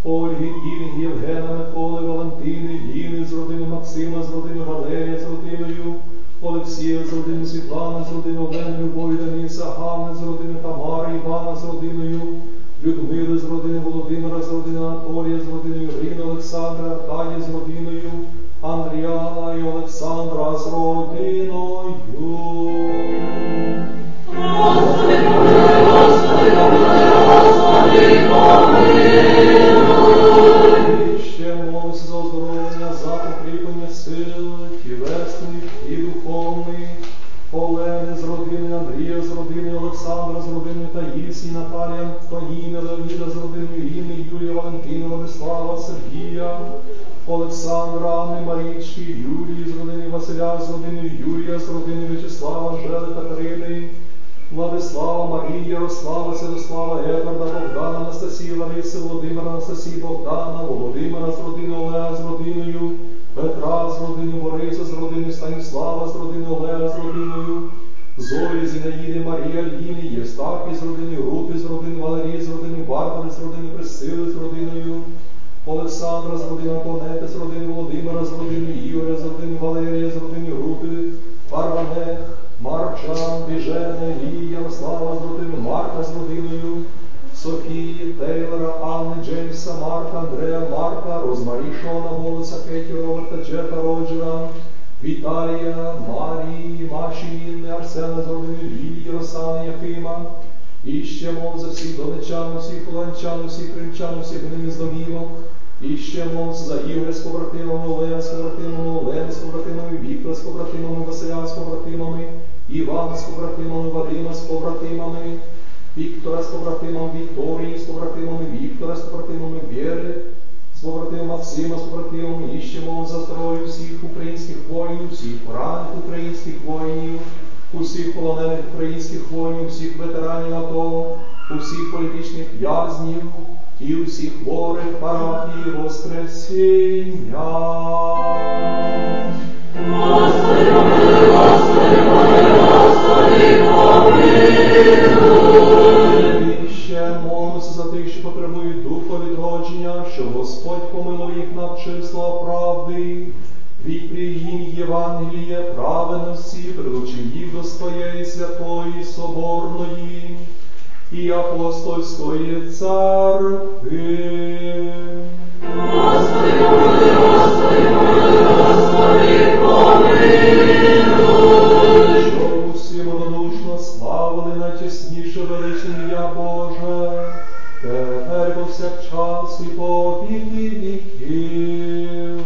Ольги, Ірі, Євгена, Миколи, Валентини, Ліни, з родиною Максима, з родиною Валерія, з родиною Олексія, з родиною Світлани, з родиною Олени, Любові, Дениса, Ганни, з родиною Тамари, Івана, з родиною Людмили, з родиною Володимира, з родиною Анатолія, з родиною Ірини, Олександра, Аркадія, з родиною Андріана і Олександра, з родиною. І Олени з родини, Андрія, з родини, Олександра, з родини, Таїсії, Наталія, Антоніни, Леоніда, з родини, Інни, Юлія, Валентина, Владислава, Сергія, Олександра, Анни, Марічки, Юлії, з родини, Василя, з родини, Юрія, з родини, В'ячеслава, Анжели, Катерини, Владислава, Марії, Ярослава, Святослава, Едварда, Богдана, Анастасії, Лариси, Володимира, Анастасії, Богдана, Володимира з родиною Олега, з родиною Петра, з родиною Бориса, з родиною Станіслава, з родиною Олега, з родиною Зої, Зінаїди, Марії, Альїни, Євстахії, з родиною Рути, з родиною Валерії, з родиною Барбари, з родиною Присили, з родиною Олександра, з родиною Антонети, з родиною Володимира, з родиною Ігоря, з родиною Валерія, з родиною Рути, Барбане, Марчан, Біжене, Лії, Ярослава, з родиною Марка, з родиною. Софії, Тейлора, Анни, Джеймса, Марка, Андрея, Марка, Розмарі, Шона, Волоса, Кеті, Роберта, Джефа, Роджера, Віталія, Марії, Маші, Інни, Арсена, з родиною Лілії, Росани, Якима, і ще мов за всіх донечан, всіх полончан, всіх кримчан, всіх нині з домівок, і ще мов за Ігоря з побратимами, Олега з побратимами, Олени з побратимами, Віктора з побратимами, Василя з побратимами, Івана з побратимами, Вадима з побратимами, Віктора з побратимом Вікторії, з побратимами Віктора, з побратимами Вєри, з побратимом Максима, з побратимами, і ще мов за здоров'я всіх українських воїнів, всіх поранених українських воїнів, усіх полонених українських воїнів, всіх ветеранів АТО, усіх політичних в'язнів і усіх хворих парафії Воскресіння. І ще молимося за тих, що потребують духа відродження, щоб Господь помилував їх над числа правди, від приїм Євангелія прилучив їх до своєї святої соборної і апостольської церкви. Щоб усі однодушно славили найтясніше величне ім'я Боже, тепер повсякчас і по віки віків.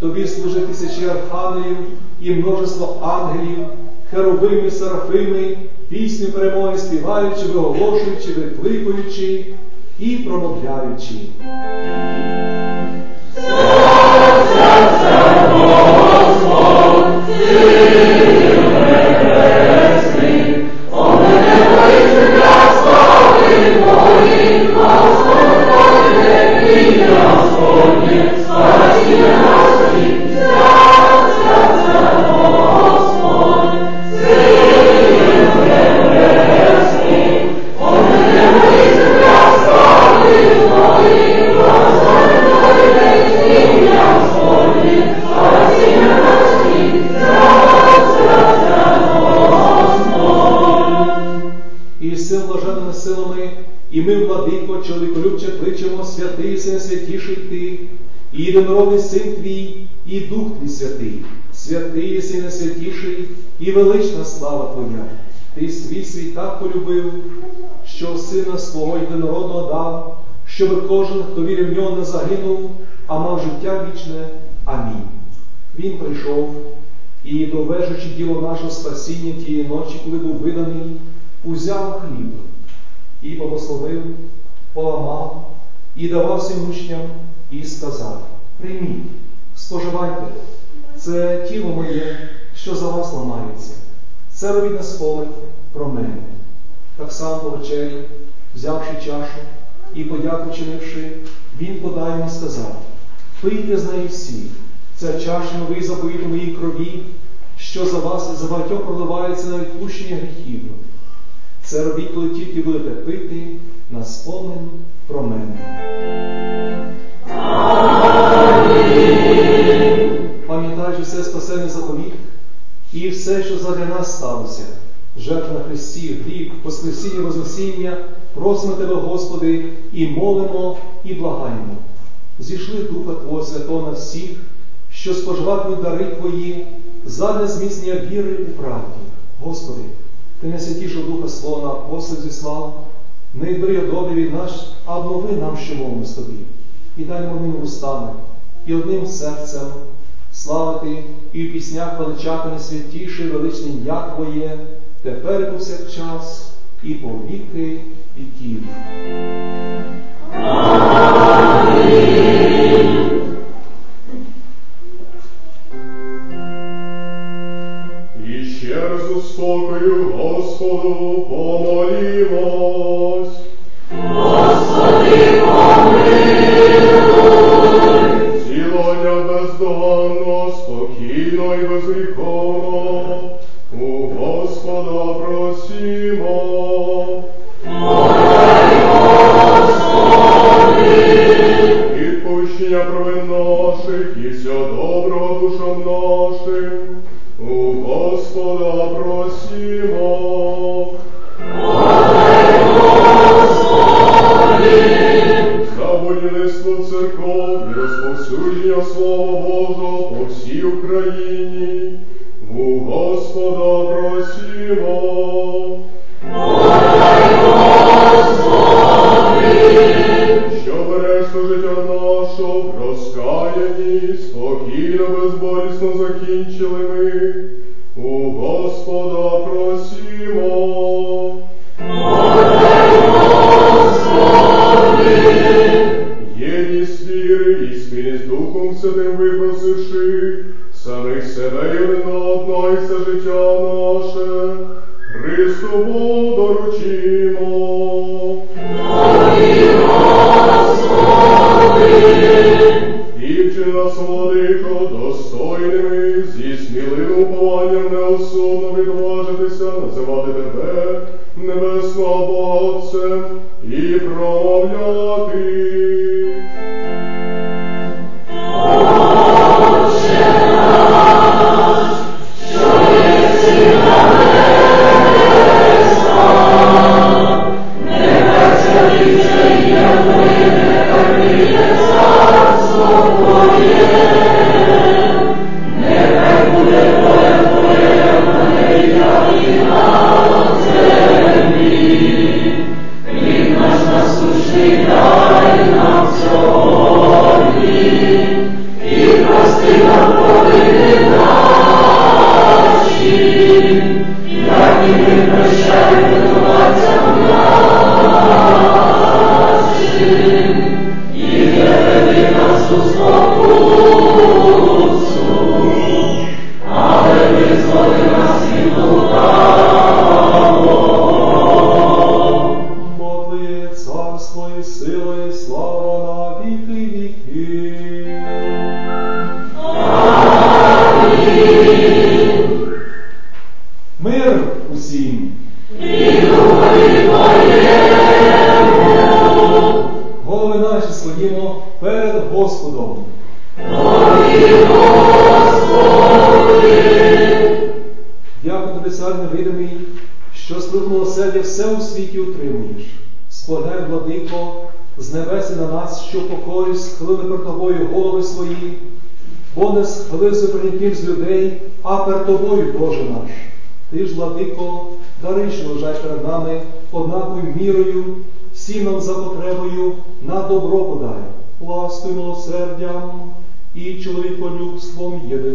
Тобі служить тисячі архангелів і множество ангелів, херовими, сарафими, пісню перемоги співаючи, виголошуючи, викликуючи і промовляючи. Господи, Господи, Господи, Господи, єдинородний син твій, і Дух твій святий, святий сине святіший, і велична слава Твоя. Ти свій світ так полюбив, що сина свого єдинородного дав, щоб кожен, хто вірив в нього, не загинув, а мав життя вічне. Амінь. Він прийшов і, довежучи діло нашого спасіння тієї ночі, коли був виданий, узяв хліб і благословив, поламав і давав всім учням і сказав: Прийміть, споживайте, це тіло моє, що за вас ламається. Це робіть на спомин про мене. Так само по вечері, взявши чашу і подяку чинивши, він подав їм і сказав: Пийте з неї всі, ця чаша новий заповіт моїй крові, що за вас і за багатьох проливається на відпущення гріхів. Це робіть, коли тільки будете пити на спомин про мене. Пам'ятаючи все спасений заповіт і все, що задля нас сталося, жертва на Христі, гріх, Воскресіння, Вознесіння, просимо Тебе, Господи, і молимо, і благаємо. Зійшли Духа Твого Святого на всіх, що споживатимуть дари Твої, задля зміцнення віри у правді. Господи, Ти не святішого Духа Свого на апостолів зіслав, не відбери добрі від нас, а обнови нам, що мовимо з Тобі, і дай нам одним устами, і одним серцем славити і в піснях величати найсвятіше і величне ім'я Твоє, тепер і повсякчас, і по віки. Віків. І ще раз у спокою Господу помолімось. Цілення бездоганно, спокійно і безгріховно, у Господа просімо.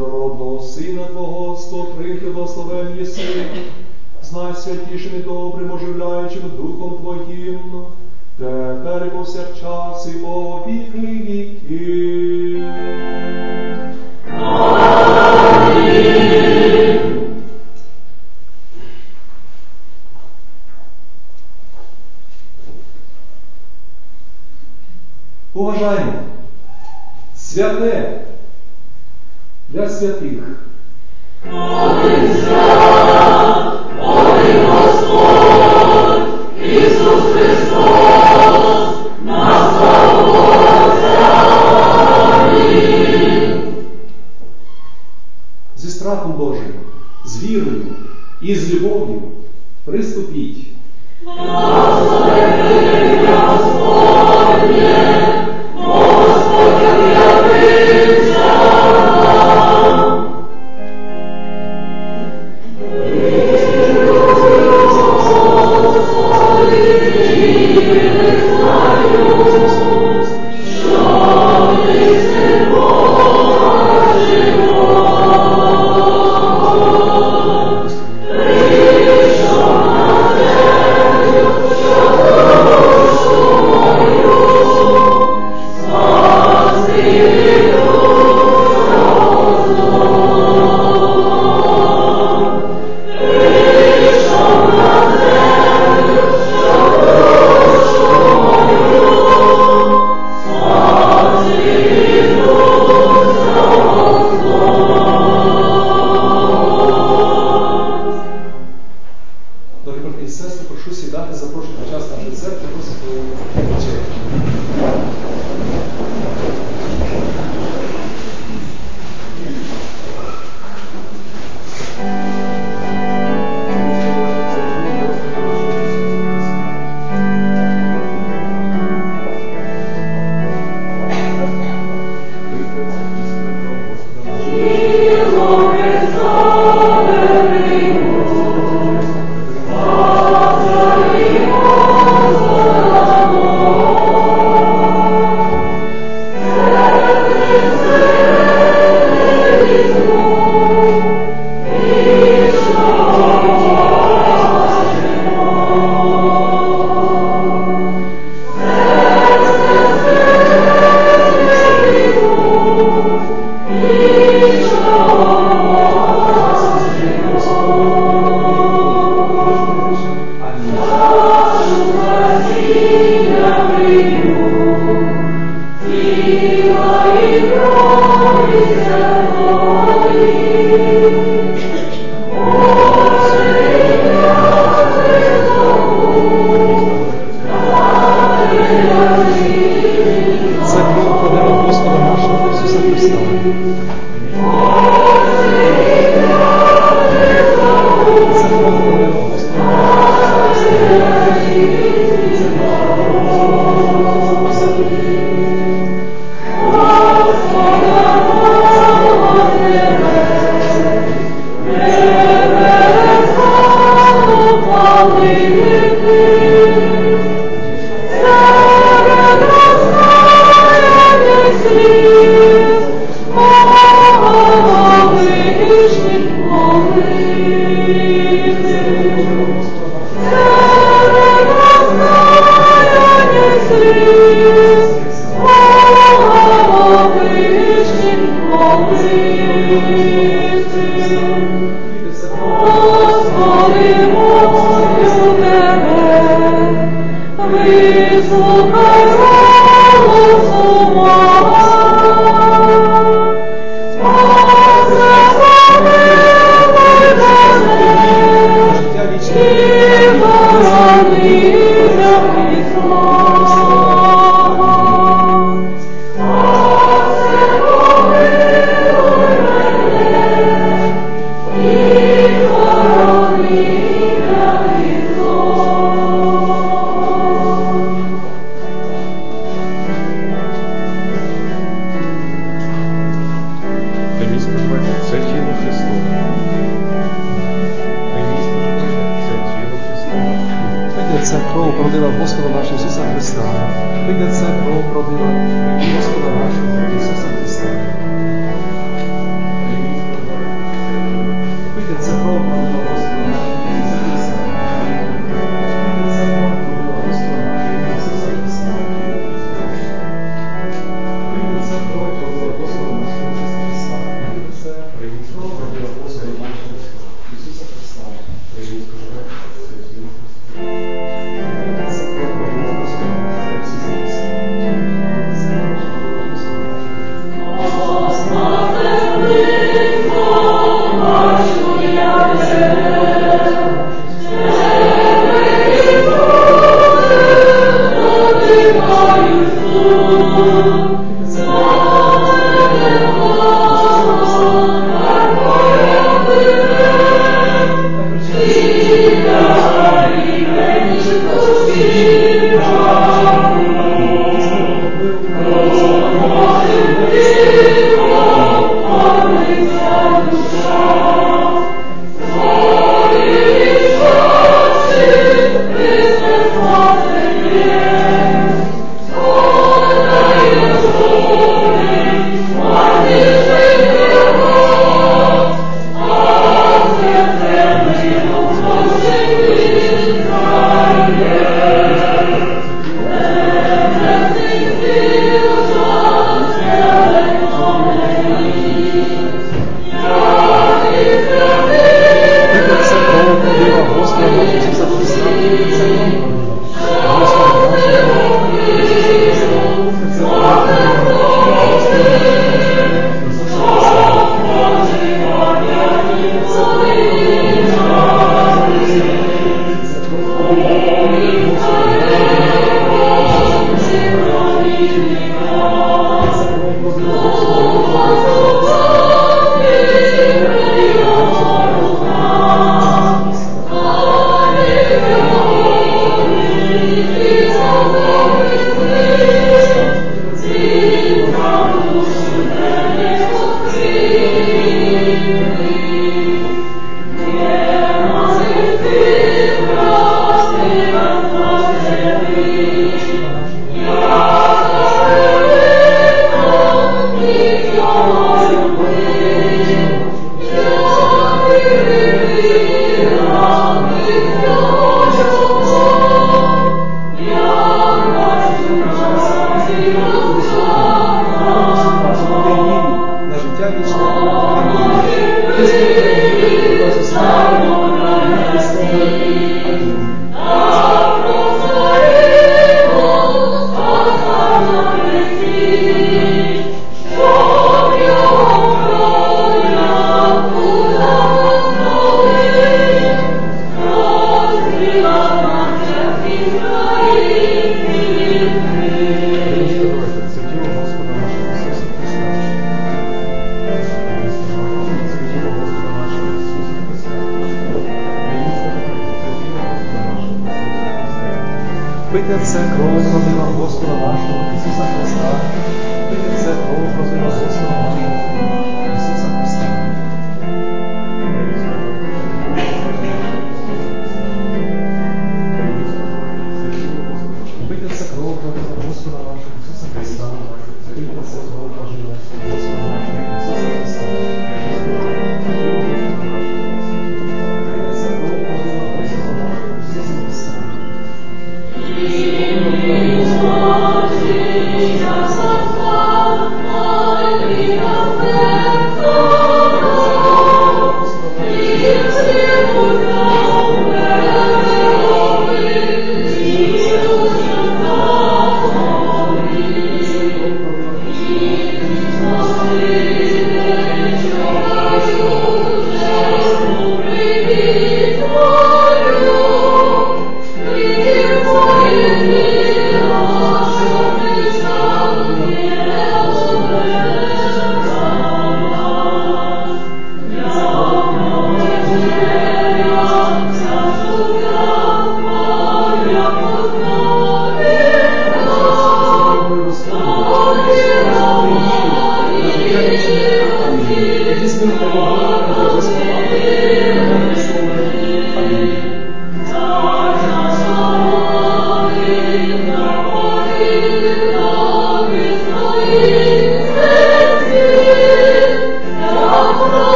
Єдинородного Сина Твого, з котрим ти єси, з найсвятішим і добрим, оживляючим Духом Твоїм, тепер і повсякчас і по віки віків. Уважаємо, святе для святих. Зі страхом Божим, з вірою і з любов'ю приступіть. Господи,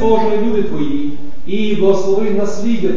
Боже люди Твої і благослови насліддя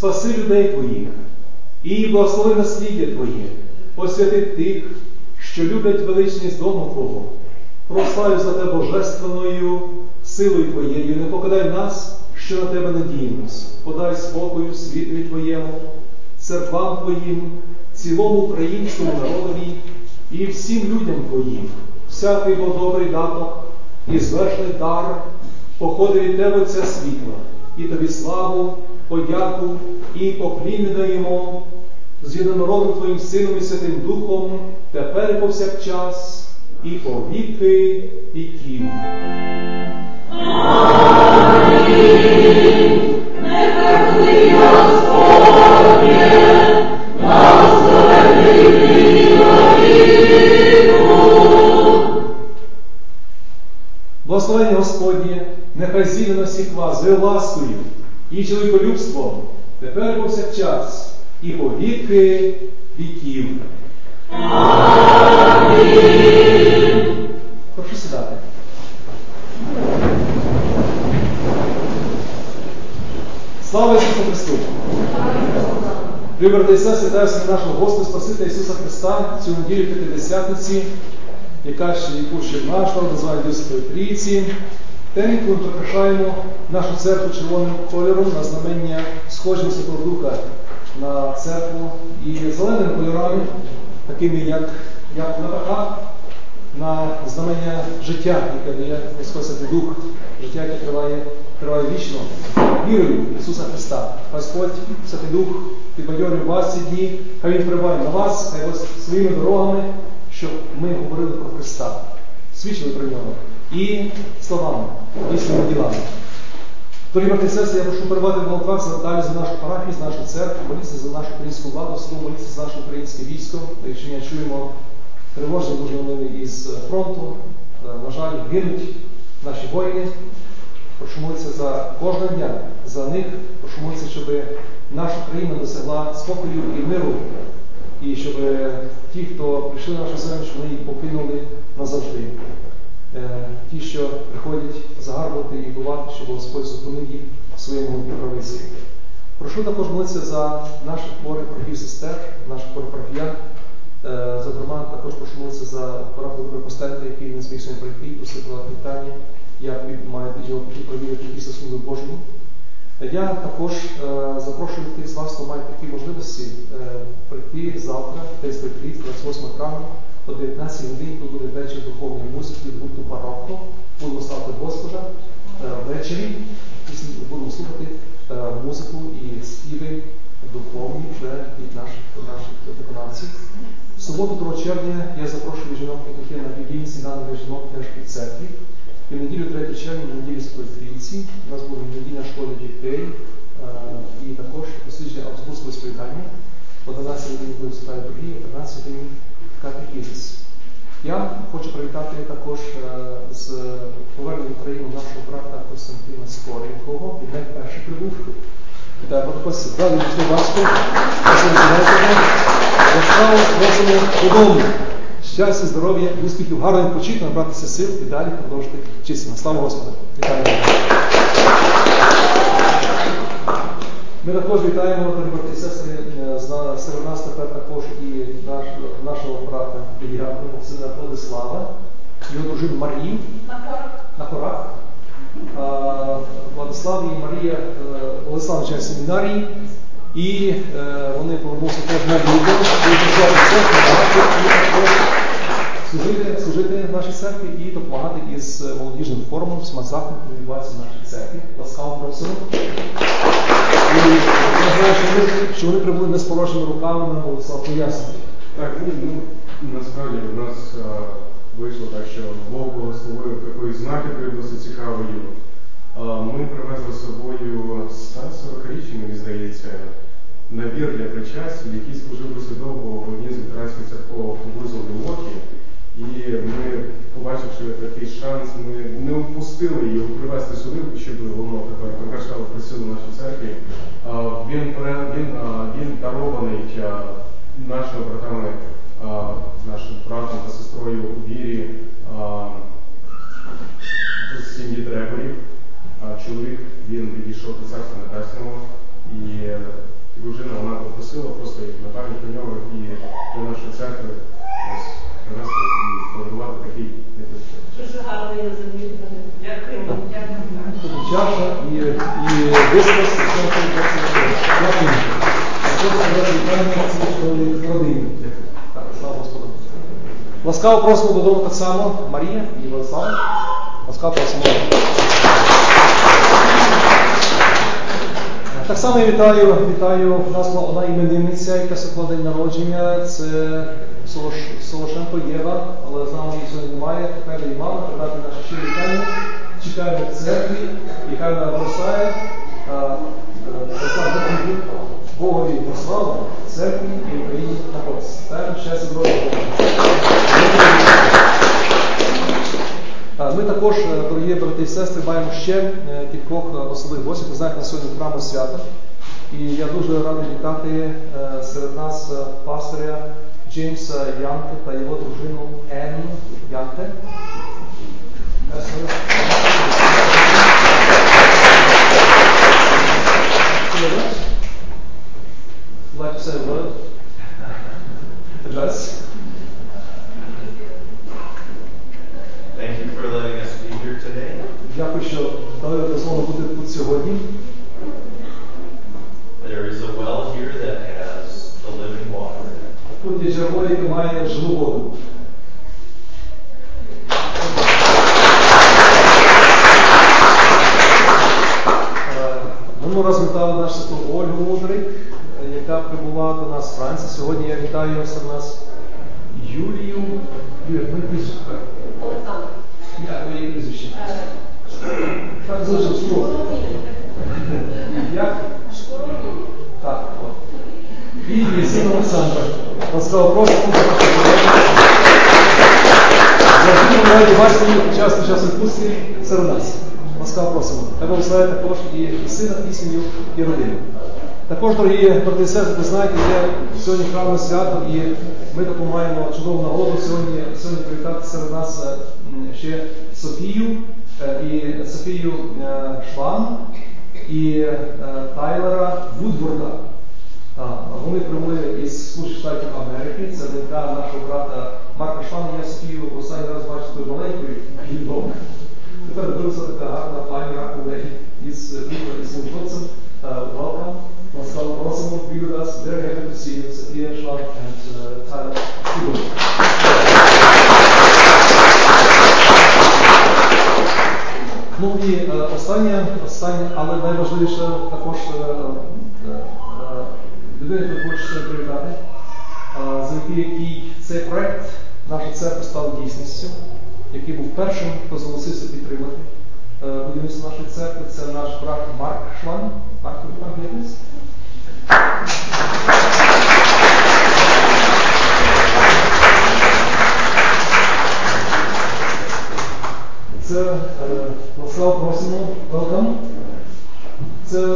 спаси людей Твоїх, і благослови насліддя Твоє, освяти тих, що люблять величність дому Твого. Прославив за Тебе божественною силою Твоєю, не покидай нас, що на Тебе надіємось. Подай спокою світові Твоєму, церквам Твоїм, цілому українському народові і всім людям Твоїм. Всякий бо добрий даток і звершний дар походить від Тебе Отця світла, і Тобі славу, подяку і поклін даємо з єдинородним Твоїм Сином і Святим Духом, тепер і повсякчас, і по віки віків. Благословення Господнє, нехай зійде на всіх вас з ласкою і чоловіколюбством, тепер повсякчас, і по віки віків. Прошу сідати. Слава Ісусу Христу! Любі брати і сестри, вітаю всіх нашого Господа Спасителя Ісуса Христа цю неділю П'ятидесятниці, яка ще яку ще наш називає Дівської Трійці. Коли ми прикрашаємо нашу церкву червоним кольором на знамення схожого Святого Духа на церкву і зеленими кольорами, такими як, як на знамення життя, яке дає Господь Дух, життя, яке триває, триває вічно, вірою Ісуса Христа. Господь, Святий Дух, підбадьорює вас ці дні, хай Він впливає на вас, хай вас своїми дорогами, щоб ми говорили про Христа, свідчили про нього і словами, своїми ділами. Дорогі брати і сестри, я прошу передавати молитва за далі за нашу парафію, за нашу церкву, молитися за нашу українську владу, слово молитися за наше українське військо. Якщо ми чуємо тривожні дуже новини із фронту, е, на жаль, гинуть наші воїни. Прошу молитися за кожного дня, за них, прошу молитися, щоб наша країна досягла спокою і миру, і щоб ті, хто прийшли на нашу землю, щоб вони їх покинули назавжди. Е, Ті, що приходять загарбувати і бувати, щоб Господь зупинив їх в своєму правиці. Прошу також молитися за наших хворих братів сестер, наших хворих парафіян. Е, Зокрема, також прошу молитися за парафію Костенка, який не зміг сьогодні прийти, про питання. Я маю його піти провірити після служби Божої. Я також е, запрошую тих з вас, хто має такі можливості, е, прийти завтра, десь прийти, 28 травня, о 19 годині, тут буде вечір духовної музики від гурту Барокко. Будемо славити Господа е, ввечері. Будемо слухати е, музику і співи духовні вже від наших, наших виконавців. В суботу 2 червня я запрошую жінок, на біблійні сніданки жінок під церкві. І в неділю 3 червня, в неділю Святої у нас буде недільна школа дітей е, і також дослідження Августовського сповідання. О 12 годині буде читати другий, о 13 годині катехізис. Я хочу привітати також е, з поверненням в Україну нашого брата Костянтина Скоренького. Він найперший прибув. Брата Костя. Раді що бачите. Просимо додому. Щастя, здоров'я, успіхів, гарно відпочити, набратися сил і далі продовжити вчитися. Слава Господу! Вітаю! Ми також вітаємо, брати і сестри, е, серед нас тепер також і наш, нашого брата Іліаку, сина Владислава, його дружину Марію на хорах. Владислав і Марія е, Владислав навчає семінарії, і е, вони повернувся теж на відео, і також служити, служити в нашій церкві і допомагати із молодіжним форумом, всіма заходами, які відбуваються в нашій церкві. Ласкаво просимо. Я знаю, що вони, що вони прибули не з порожніми руками на Владислав пояснення. Так, ні, ну насправді в нас а, вийшло так, що Бог благословив такою знахідкою досить цікавою. Ми привезли з собою 140 річні, мені здається, набір для причастя, який служив досить довго в одній з лютеранських церков поблизу Мілокі. І ми, побачивши такий шанс, ми не впустили його привезти сюди, щоб воно тепер прикрашало присілу нашій церкві. Він, він, він дарований нашими братами, нашим братом та сестрою у вірі з сім'ї Дреборів. Чоловік він відійшов до царства небесного і дружина вона попросила просто як на пам'ять про нього і для нашої церкви ось принести і подарувати такий незвичайний. Дуже гарно я розумію. Дякуємо. Дякуємо. Тут і чаша і, і дискус, і все це відбувається. Дякую. Хочу сказати вітання цій чудовій родині. Так, слава Ласкаво просимо додому так само Марія і Владислав. Ласкаво просимо. Так само я вітаю, вітаю. У нас була одна іменинниця, яка сьогодні день народження. Це Солошенко Єва, але з нами її сьогодні немає. Тепер її мама, передати наші щирі вітання. Чекаємо в церкві, хай вона зростає. Яка допомогу Богові на славу, церкві і Україні на користь. Так, щастя. Е, Ми також, е, дорогі брати і сестри, маємо ще е, кількох е, особливих гостей. Ви знаєте, на сьогодні храму свята. І я дуже радий вітати е, серед нас е, пастиря Джеймса Янте та його дружину Енн Янте. Like to say a word? Address? Thank you for letting us be here today. Дякую, що дали дозволу бути тут сьогодні. There is a well here that has the living water. Тут є джерело, яке має живу воду. Е, Минулого разу вітали нашу сестру Ольгу Мудрик, е, яка прибула до нас з Франції. Сьогодні я вітаю серед нас Юлію. Юлія, ми прізвище. Олександр. Ви її прізвище? Е, Так залишив слово. Як? Так, от. І син Олександр. Ласкаво просимо. Завжди ми раді бачити їх час під час відпустки серед нас. Ласкаво просимо. Хай благословляє також і сина, і сім'ю, і родину. Також, дорогі брати і сестри, ви знаєте, є сьогодні храмне свято, і ми маємо чудову нагоду сьогодні, сьогодні привітати серед нас е, ще Софію, е, і Софію е, Шван, і Тайлера Вудворда. Вони прибули із Сполучених Штатів Америки. Це донька нашого брата Марка Швана. Я Софію останній раз бачив такою маленькою відомо. Тепер виросла така гарна пані Раковлей із. Uh, welcome. Ласкаво просимо. Be with us. Very happy to see you, Софія Шван and uh, Tyler. Ну і е, останнє, останнє, але найважливіше також е, е, е, людина, яку хочеться привітати, е, завдяки який цей проект наша церква став дійсністю, який був першим, хто зголосився підтримати е, будівництво нашої церкви. Це наш брат Марк Шван. Марк, тобі Е, Слава Просимо, welcome. Е,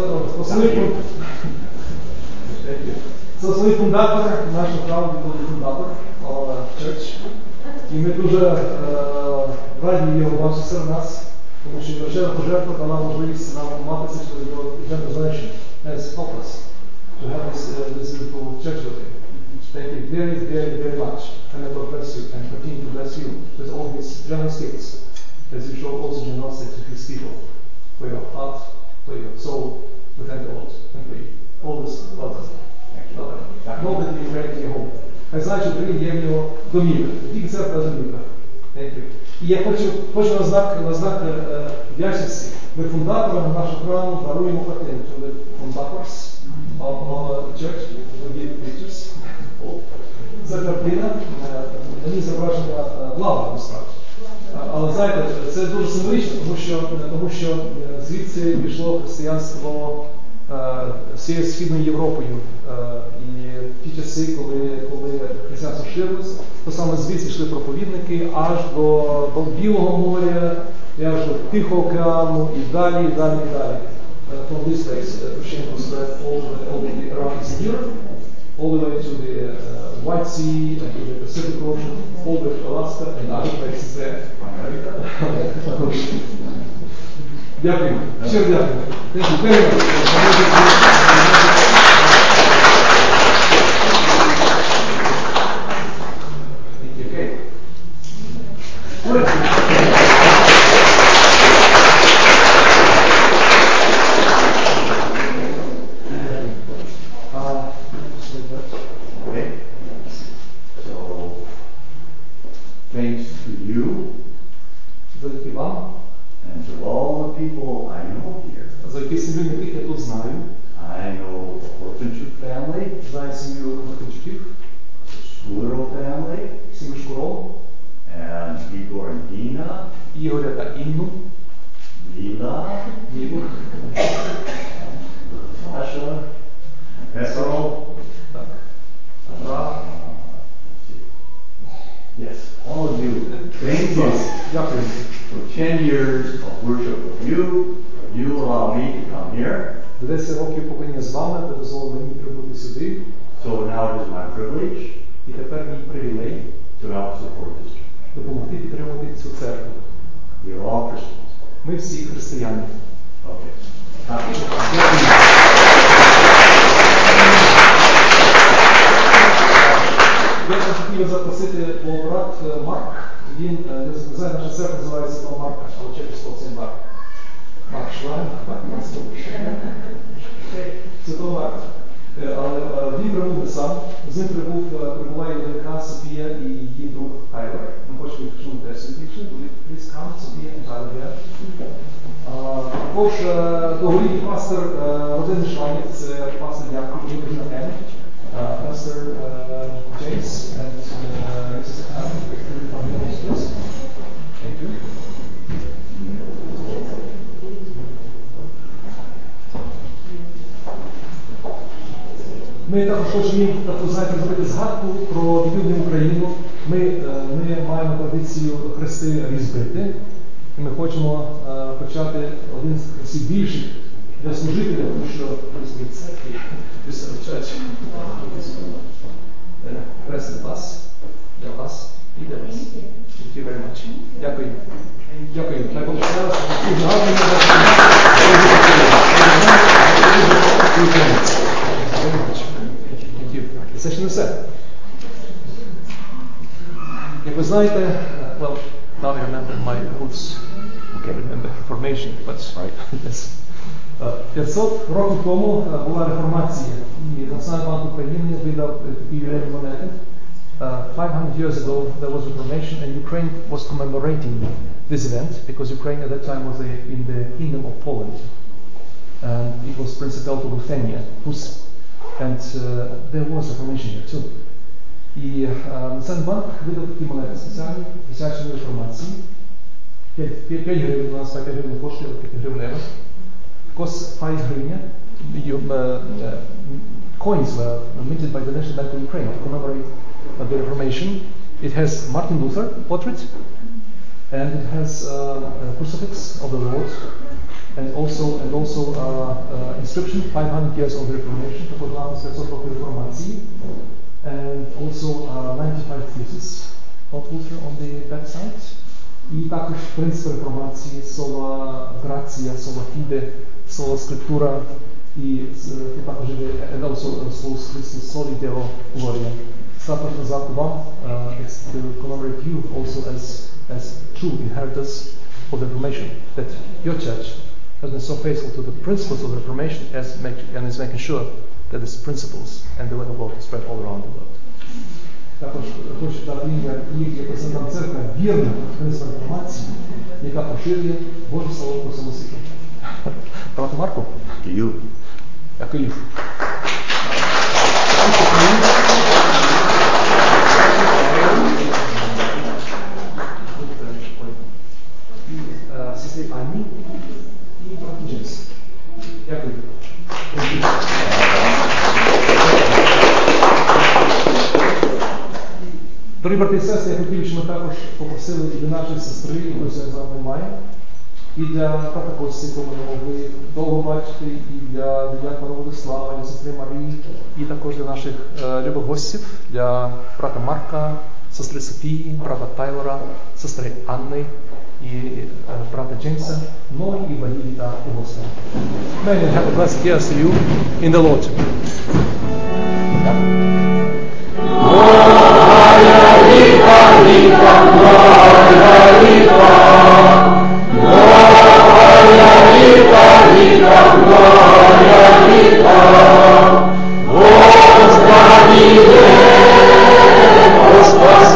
Со свој фундатор, наш правил бил фундатор Church. И ме дуже е, раді його бачити серед нас, тому що величезна пожертва дала можливість нам мати це, що зробили General Generation as Focus. to have this, uh, this beautiful church building. Thank you very, very, very much. And may God bless you and continue to bless you with all his generous gifts as you show also generosity to his people. For your heart, for your soul, we thank the Lord. And for you. All this, welcome. Welcome. Know that you ready in your home. Хай знає, що Україні є в нього домівка. Не тільки церква, а домівка. Thank you. І я хочу, хочу на знак, на знак е, е, вдячності. Ми фундаторам нашого храму даруємо картину. To the fundators Of our church, we give pictures. Це картина, е, на ній зображення е, лава. Е, Але знаєте, це дуже символічно, тому що, тому що е, звідси пішло християнство е, всією Східною Європою. Е, І ті часи, коли, коли християнство ширилось, то саме звідси йшли проповідники аж до, до Білого моря, і аж до Тихого океану, і далі, і далі, і далі. Uh, from this place, uh, Christianity was spread all the, all the way around Eastern Europe, all the way to the uh, White Sea, and to the Pacific Ocean, all the way to Alaska and other places there. Також. Дякую. Щиро дякую. Thank you very much. Thank you. Okay. Good. Privilege і тепер мій привілей to help support this church. допомогти підтримувати цю церкву. We are all Christians. Ми всі християни. Okay. Я б хотів запросити брат е, Марк. Він, е, не знаю, наша церква називається Святого Марка, але чесно це Марк. Марк Шлайн, Марк Наступний. Святого Марка. Е, Але е, він прибув не сам. З ним прибув, е, прибуває донька Софія і її друг Тайлер. Ми хочемо їх чути теж симпічно. Please come, Софія and Tyler here. А, Також е, довголітній пастор е, родини Шланів, це пастор Яков, і дружина Ен, е, пастор е, Джеймс and е, Mrs. Ann. Thank you. Ми також хочемо таку, знаєте, зробити згадку про відвідну Україну. Ми, е, ми маємо традицію хрести різбити. І ми хочемо е, почати один з хрестів більших для служителів, тому що в церкві чurch хрест для вас, для вас і для вас. Дякую. Дякую. Хай Бог ще раз. І Це ще не все. Як ви знаєте, uh, well, now I remember my roots. Okay, remember formation, but right. yes. Uh, 500 років тому uh, була реформація, і Національний банк України видав е, такі ювілейні монети. Uh, 500 years ago, there was reformation, and Ukraine was commemorating this event because Ukraine at that time was a, in the kingdom of Poland, and it was Principality of Ruthenia, Rus, and uh, there was reformation here too. І е, Національний банк видав такі монети спеціальні, присвячені реформації. 5, 5 гривень у нас 5 гривень коштує, 5 гривнева. Cost 5 гривня. You, uh, uh, coins were minted by the National Bank of Ukraine to commemorate uh, the Reformation. It has Martin Luther portrait, and it has uh, a crucifix of the Lord, and also and also uh, uh, inscription 500 years of the Reformation, також напис 500 років реформації, and also uh, 95 theses of Luther on the back side. І також принцип реформації, сола грація, сола фіде, сола скриптура, і з- тут також є and also uh, solus Christus soli deo gloria. Також назад вам, uh, it's to commemorate you also as, as true inheritors of the Reformation, that your church has been so faithful to the principles of the Reformation as make, and is making sure that these principles and the word of God is spread all around the world. Також хочу дати ім'я, як представникам церкви, вірна христова інформація, яка поширює Боже Слово по всьому світу. Правда, Марко? Сестрі Анні і брат. Дякую. Дорогі брати і сестри, я хотів, щоб ми також попросили і для нашої сестри, якої сьогодні з нами немає, і для брата Кості, якого ми довго бачити, і для дядька Владислава, для сестри Марії, і також для наших е, любих гостів, для брата Марка, сестри Софії, брата Тайлора, сестри Анни і е, брата Джеймса, ну і Вагілі та у Господа. May have a blessed year to you in the Lord. Vos vos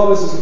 Shabbos is